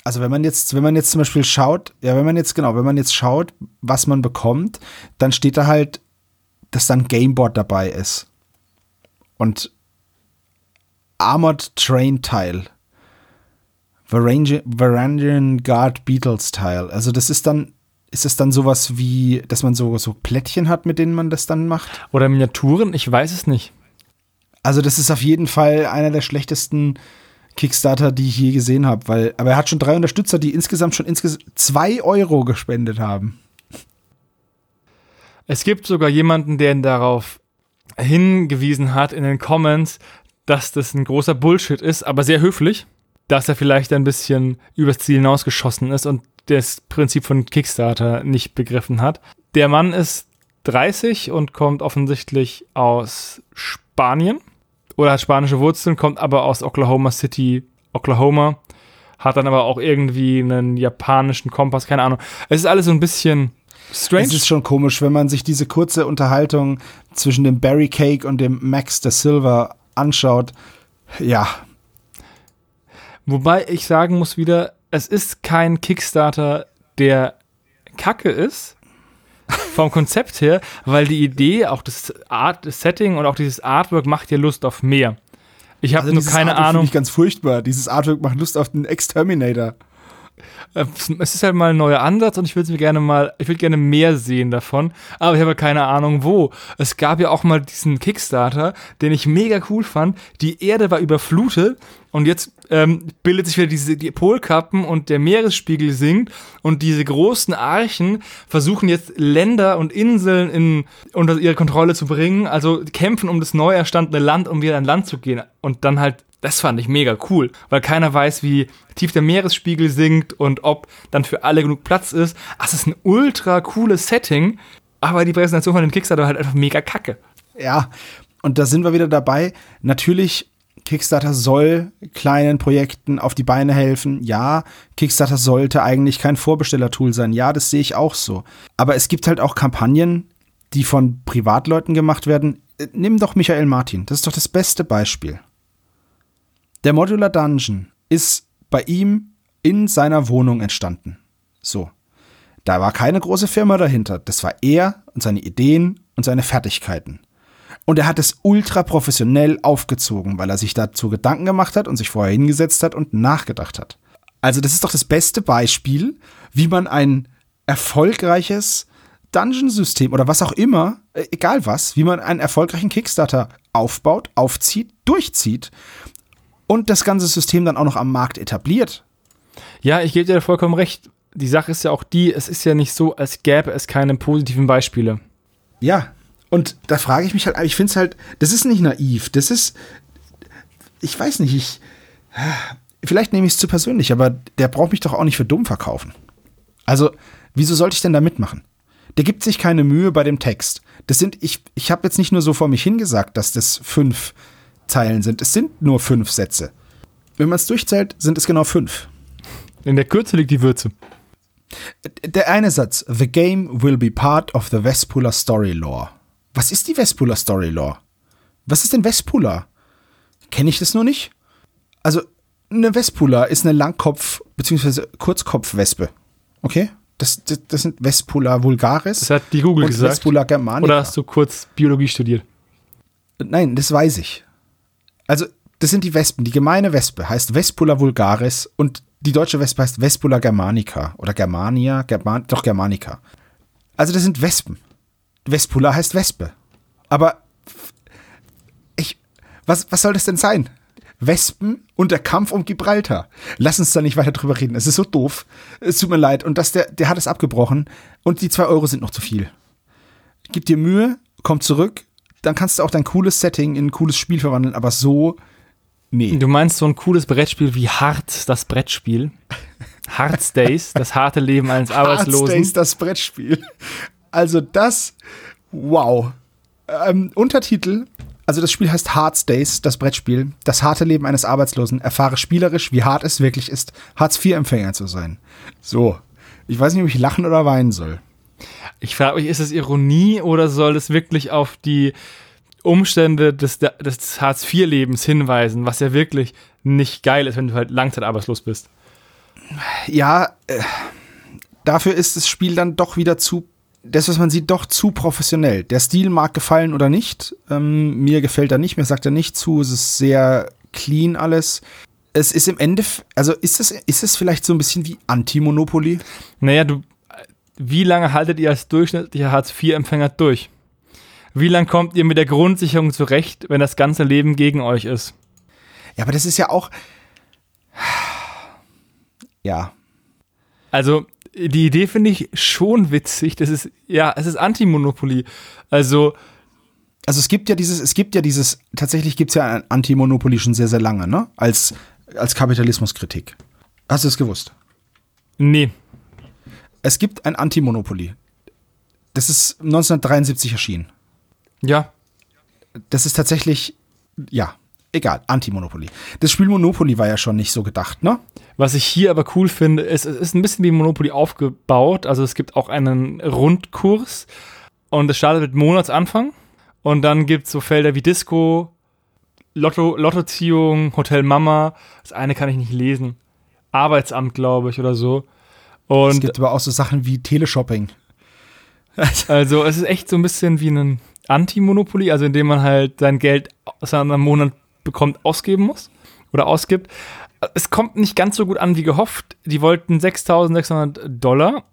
also wenn man jetzt, wenn man jetzt zum Beispiel schaut, ja, wenn man jetzt, genau, wenn man jetzt schaut, was man bekommt, dann steht da halt, dass dann Gameboard dabei ist. Und Armored Train Tile. Varangian Guard Beatles Tile. Also das ist dann, ist es dann sowas wie, dass man so, so Plättchen hat, mit denen man das dann macht? Oder Miniaturen? Ich weiß es nicht. Also das ist auf jeden Fall einer der schlechtesten Kickstarter, die ich je gesehen habe, weil, aber er hat schon drei Unterstützer, die insgesamt schon insgesamt zwei Euro gespendet haben. Es gibt sogar jemanden, der ihn darauf hingewiesen hat in den Comments, dass das ein großer Bullshit ist, aber sehr höflich, dass er vielleicht ein bisschen übers Ziel hinausgeschossen ist und das Prinzip von Kickstarter nicht begriffen hat. Der Mann ist 30 und kommt offensichtlich aus Spanien oder hat spanische Wurzeln, kommt aber aus Oklahoma City, Oklahoma, hat dann aber auch irgendwie einen japanischen Kompass, keine Ahnung. Es ist alles so ein bisschen strange. Es ist schon komisch, wenn man sich diese kurze Unterhaltung zwischen dem Barry Cake und dem Max de Silva anschaut. Ja. Wobei ich sagen muss wieder, es ist kein Kickstarter, der kacke ist, vom Konzept her, weil die Idee, auch das Art, das Setting und auch dieses Artwork macht dir Lust auf mehr. Ich habe also nur keine Artwork Ahnung. Ich ganz furchtbar. Dieses Artwork macht Lust auf den Exterminator. Äh, es ist halt mal ein neuer Ansatz und ich würde mir gerne mal, ich würde gerne mehr sehen davon, aber ich habe keine Ahnung wo. Es gab ja auch mal diesen Kickstarter, den ich mega cool fand. Die Erde war überflutet und jetzt ähm, bildet sich wieder diese die Polkappen und der Meeresspiegel sinkt und diese großen Archen versuchen jetzt Länder und Inseln in, unter ihre Kontrolle zu bringen, also kämpfen um das neu erstandene Land, um wieder an Land zu gehen und dann halt Das fand ich mega cool, weil keiner weiß, wie tief der Meeresspiegel sinkt und ob dann für alle genug Platz ist. Das ist ein ultra cooles Setting, aber die Präsentation von dem Kickstarter war halt einfach mega kacke. Ja, und da sind wir wieder dabei. Natürlich, Kickstarter soll kleinen Projekten auf die Beine helfen. Ja, Kickstarter sollte eigentlich kein Vorbestellertool sein. Ja, das sehe ich auch so. Aber es gibt halt auch Kampagnen, die von Privatleuten gemacht werden. Äh, nimm doch Michael Martin. Das ist doch das beste Beispiel. Der Modular Dungeon ist bei ihm in seiner Wohnung entstanden. So. Da war keine große Firma dahinter. Das war er und seine Ideen und seine Fertigkeiten. Und er hat es ultra professionell aufgezogen, weil er sich dazu Gedanken gemacht hat und sich vorher hingesetzt hat und nachgedacht hat. Also das ist doch das beste Beispiel, wie man ein erfolgreiches Dungeon-System oder was auch immer, äh, egal was, wie man einen erfolgreichen Kickstarter aufbaut, aufzieht, durchzieht und das ganze System dann auch noch am Markt etabliert. Ja, ich gebe dir vollkommen recht. Die Sache ist ja auch die, es ist ja nicht so, als gäbe es keine positiven Beispiele. Ja, und da frage ich mich halt, ich finde es halt, das ist nicht naiv, das ist, ich weiß nicht, ich, vielleicht nehme ich es zu persönlich, aber der braucht mich doch auch nicht für dumm verkaufen. Also, wieso sollte ich denn da mitmachen? Der gibt sich keine Mühe bei dem Text. Das sind, ich, ich habe jetzt nicht nur so vor mich hingesagt, dass das fünf Zeilen sind. Es sind nur fünf Sätze. Wenn man es durchzählt, sind es genau fünf. In der Kürze liegt die Würze. Der eine Satz, The game will be part of the Vespula Story Lore. Was ist die Vespula Story Lore? Was ist denn Vespula? Kenne ich das nur nicht? Also, eine Vespula ist eine Langkopf- bzw. Kurzkopfwespe. Okay? Das, das, das, sind Vespula vulgaris. Das hat die Google und gesagt. Vespula germanica. Oder hast du kurz Biologie studiert? Nein, das weiß ich. Also, das sind die Wespen. Die gemeine Wespe heißt Vespula vulgaris und die deutsche Wespe heißt Vespula germanica oder Germania, German, doch Germanica. Also, das sind Wespen. Vespula heißt Wespe. Aber ich, was, was soll das denn sein? Wespen und der Kampf um Gibraltar. Lass uns da nicht weiter drüber reden. Es ist so doof. Es tut mir leid. Und das, der, der hat es abgebrochen. Und die zwei Euro sind noch zu viel. Gib dir Mühe, komm zurück. Dann kannst du auch dein cooles Setting in ein cooles Spiel verwandeln. Aber so, nee. Du meinst so ein cooles Brettspiel wie Hart, das Brettspiel? Hard Days, das harte Leben eines Arbeitslosen. Hard Days, das Brettspiel. Also das, wow. Ähm, Untertitel, also das Spiel heißt Hard Days, das Brettspiel. Das harte Leben eines Arbeitslosen. Erfahre spielerisch, wie hart es wirklich ist, Hartz-IV-Empfänger zu sein. So. Ich weiß nicht, ob ich lachen oder weinen soll. Ich frage mich, ist es Ironie oder soll es wirklich auf die Umstände des, des Hartz-IV-Lebens hinweisen, was ja wirklich nicht geil ist, wenn du halt langzeitarbeitslos bist? Ja, äh, dafür ist das Spiel dann doch wieder zu das, was man sieht, doch zu professionell. Der Stil mag gefallen oder nicht. Ähm, mir gefällt er nicht, mir sagt er nicht zu. Es ist sehr clean alles. Es ist im Ende, also ist es, ist es vielleicht so ein bisschen wie Anti-Monopoly? Naja, du, wie lange haltet ihr als durchschnittlicher Hartz-IV-Empfänger durch? Wie lange kommt ihr mit der Grundsicherung zurecht, wenn das ganze Leben gegen euch ist? Ja, aber das ist ja auch. Ja. Also, die Idee finde ich schon witzig. Das ist, ja, es ist Anti-Monopoly. Also. Also es gibt ja dieses, es gibt ja dieses, tatsächlich gibt es ja Anti-Monopoly schon sehr, sehr lange, ne? Als, als Kapitalismuskritik. Hast du es gewusst? Nee. Es gibt ein Anti-Monopoly. Das ist 1973 erschienen. Ja. Das ist tatsächlich, ja, egal, Anti-Monopoly. Das Spiel Monopoly war ja schon nicht so gedacht, ne? Was ich hier aber cool finde, ist, es ist ein bisschen wie Monopoly aufgebaut. Also es gibt auch einen Rundkurs und es startet mit Monatsanfang. Und dann gibt es so Felder wie Disco, Lotto, Lottoziehung, Hotel Mama. Das eine kann ich nicht lesen. Arbeitsamt, glaube ich, oder so. Und es gibt aber auch so Sachen wie Teleshopping. also es ist echt so ein bisschen wie ein Anti-Monopoly, also indem man halt sein Geld aus einem Monat bekommt, ausgeben muss oder ausgibt. Es kommt nicht ganz so gut an wie gehofft. Die wollten 6.600 Dollar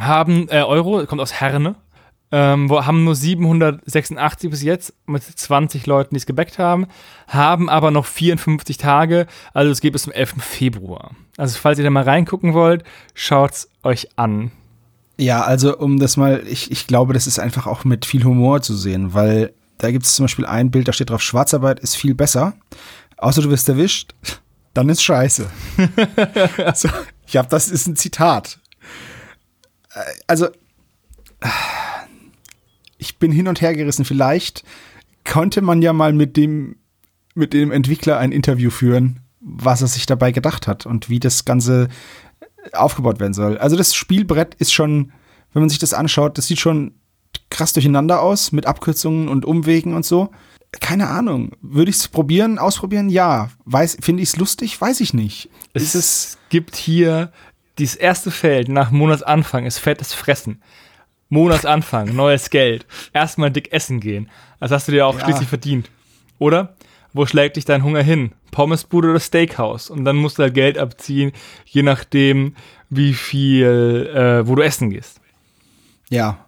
haben, äh, Euro, kommt aus Herne, ähm, wo, haben nur 786 bis jetzt mit 20 Leuten, die es gebackt haben, haben aber noch 54 Tage, also es geht bis zum 11. Februar. Also falls ihr da mal reingucken wollt, schaut's euch an. Ja, also um das mal, ich, ich glaube, das ist einfach auch mit viel Humor zu sehen, weil da gibt es zum Beispiel ein Bild, da steht drauf, Schwarzarbeit ist viel besser. Außer du wirst erwischt, dann ist scheiße. so, ich habe, das ist ein Zitat. Äh, also, ich bin hin und her gerissen. Vielleicht konnte man ja mal mit dem, mit dem Entwickler ein Interview führen, was er sich dabei gedacht hat und wie das Ganze aufgebaut werden soll. Also das Spielbrett ist schon, wenn man sich das anschaut, das sieht schon krass durcheinander aus mit Abkürzungen und Umwegen und so. Keine Ahnung. Würde ich es probieren, ausprobieren? Ja. Finde ich es lustig? Weiß ich nicht. Es, es gibt hier dieses erste Feld nach Monatsanfang ist fettes Fressen. Monatsanfang, neues Geld. Erstmal dick essen gehen. Das hast du dir auch ja. schließlich verdient. Oder? Wo schlägt dich dein Hunger hin? Pommesbude oder Steakhouse? Und dann musst du halt Geld abziehen, je nachdem, wie viel, äh, wo du essen gehst. Ja.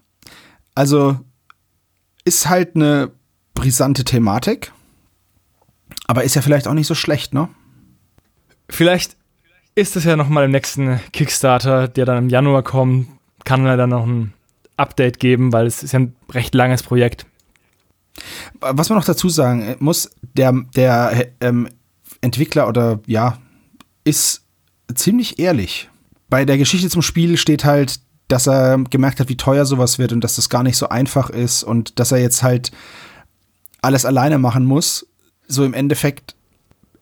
Also ist halt eine brisante Thematik, aber ist ja vielleicht auch nicht so schlecht, ne? Vielleicht ist es ja noch mal im nächsten Kickstarter, der dann im Januar kommt, kann er dann noch ein Update geben, weil es ist ja ein recht langes Projekt. Was man noch dazu sagen muss, der, der ähm, Entwickler oder ja, ist ziemlich ehrlich. Bei der Geschichte zum Spiel steht halt, dass er gemerkt hat, wie teuer sowas wird und dass das gar nicht so einfach ist und dass er jetzt halt alles alleine machen muss. So im Endeffekt,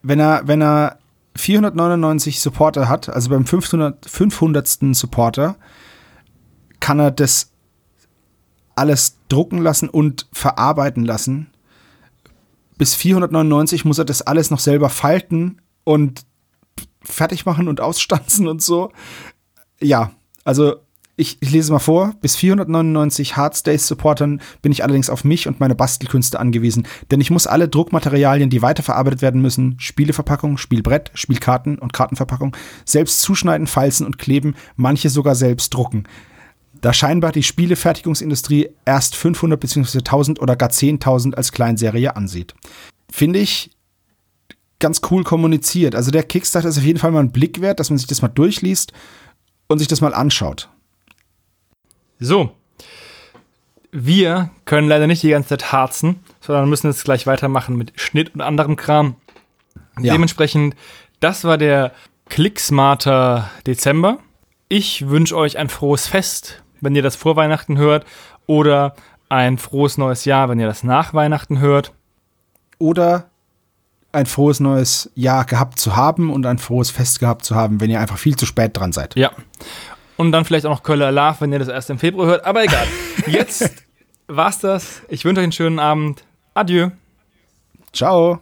wenn er, wenn er 499 Supporter hat, also beim 500, 500. Supporter, kann er das alles drucken lassen und verarbeiten lassen. Bis 499 muss er das alles noch selber falten und fertig machen und ausstanzen und so. Ja, also ich, ich lese mal vor. Bis 499 Hardstays-Supportern bin ich allerdings auf mich und meine Bastelkünste angewiesen, denn ich muss alle Druckmaterialien, die weiterverarbeitet werden müssen, Spieleverpackung, Spielbrett, Spielkarten und Kartenverpackung, selbst zuschneiden, falzen und kleben, manche sogar selbst drucken. Da scheinbar die Spielefertigungsindustrie erst 500 bzw. 1000 oder gar 10.000 als Kleinserie ansieht. Finde ich ganz cool kommuniziert. Also der Kickstarter ist auf jeden Fall mal ein Blick wert, dass man sich das mal durchliest und sich das mal anschaut. So. Wir können leider nicht die ganze Zeit harzen, sondern müssen jetzt gleich weitermachen mit Schnitt und anderem Kram. Ja. Dementsprechend, das war der Clicksmarter Dezember. Ich wünsche euch ein frohes Fest, wenn ihr das vor Weihnachten hört, oder ein frohes neues Jahr, wenn ihr das nach Weihnachten hört. Oder ein frohes neues Jahr gehabt zu haben und ein frohes Fest gehabt zu haben, wenn ihr einfach viel zu spät dran seid. Ja. Und dann vielleicht auch noch Köller Love, wenn ihr das erst im Februar hört. Aber egal. Jetzt war's das. Ich wünsche euch einen schönen Abend. Adieu. Ciao.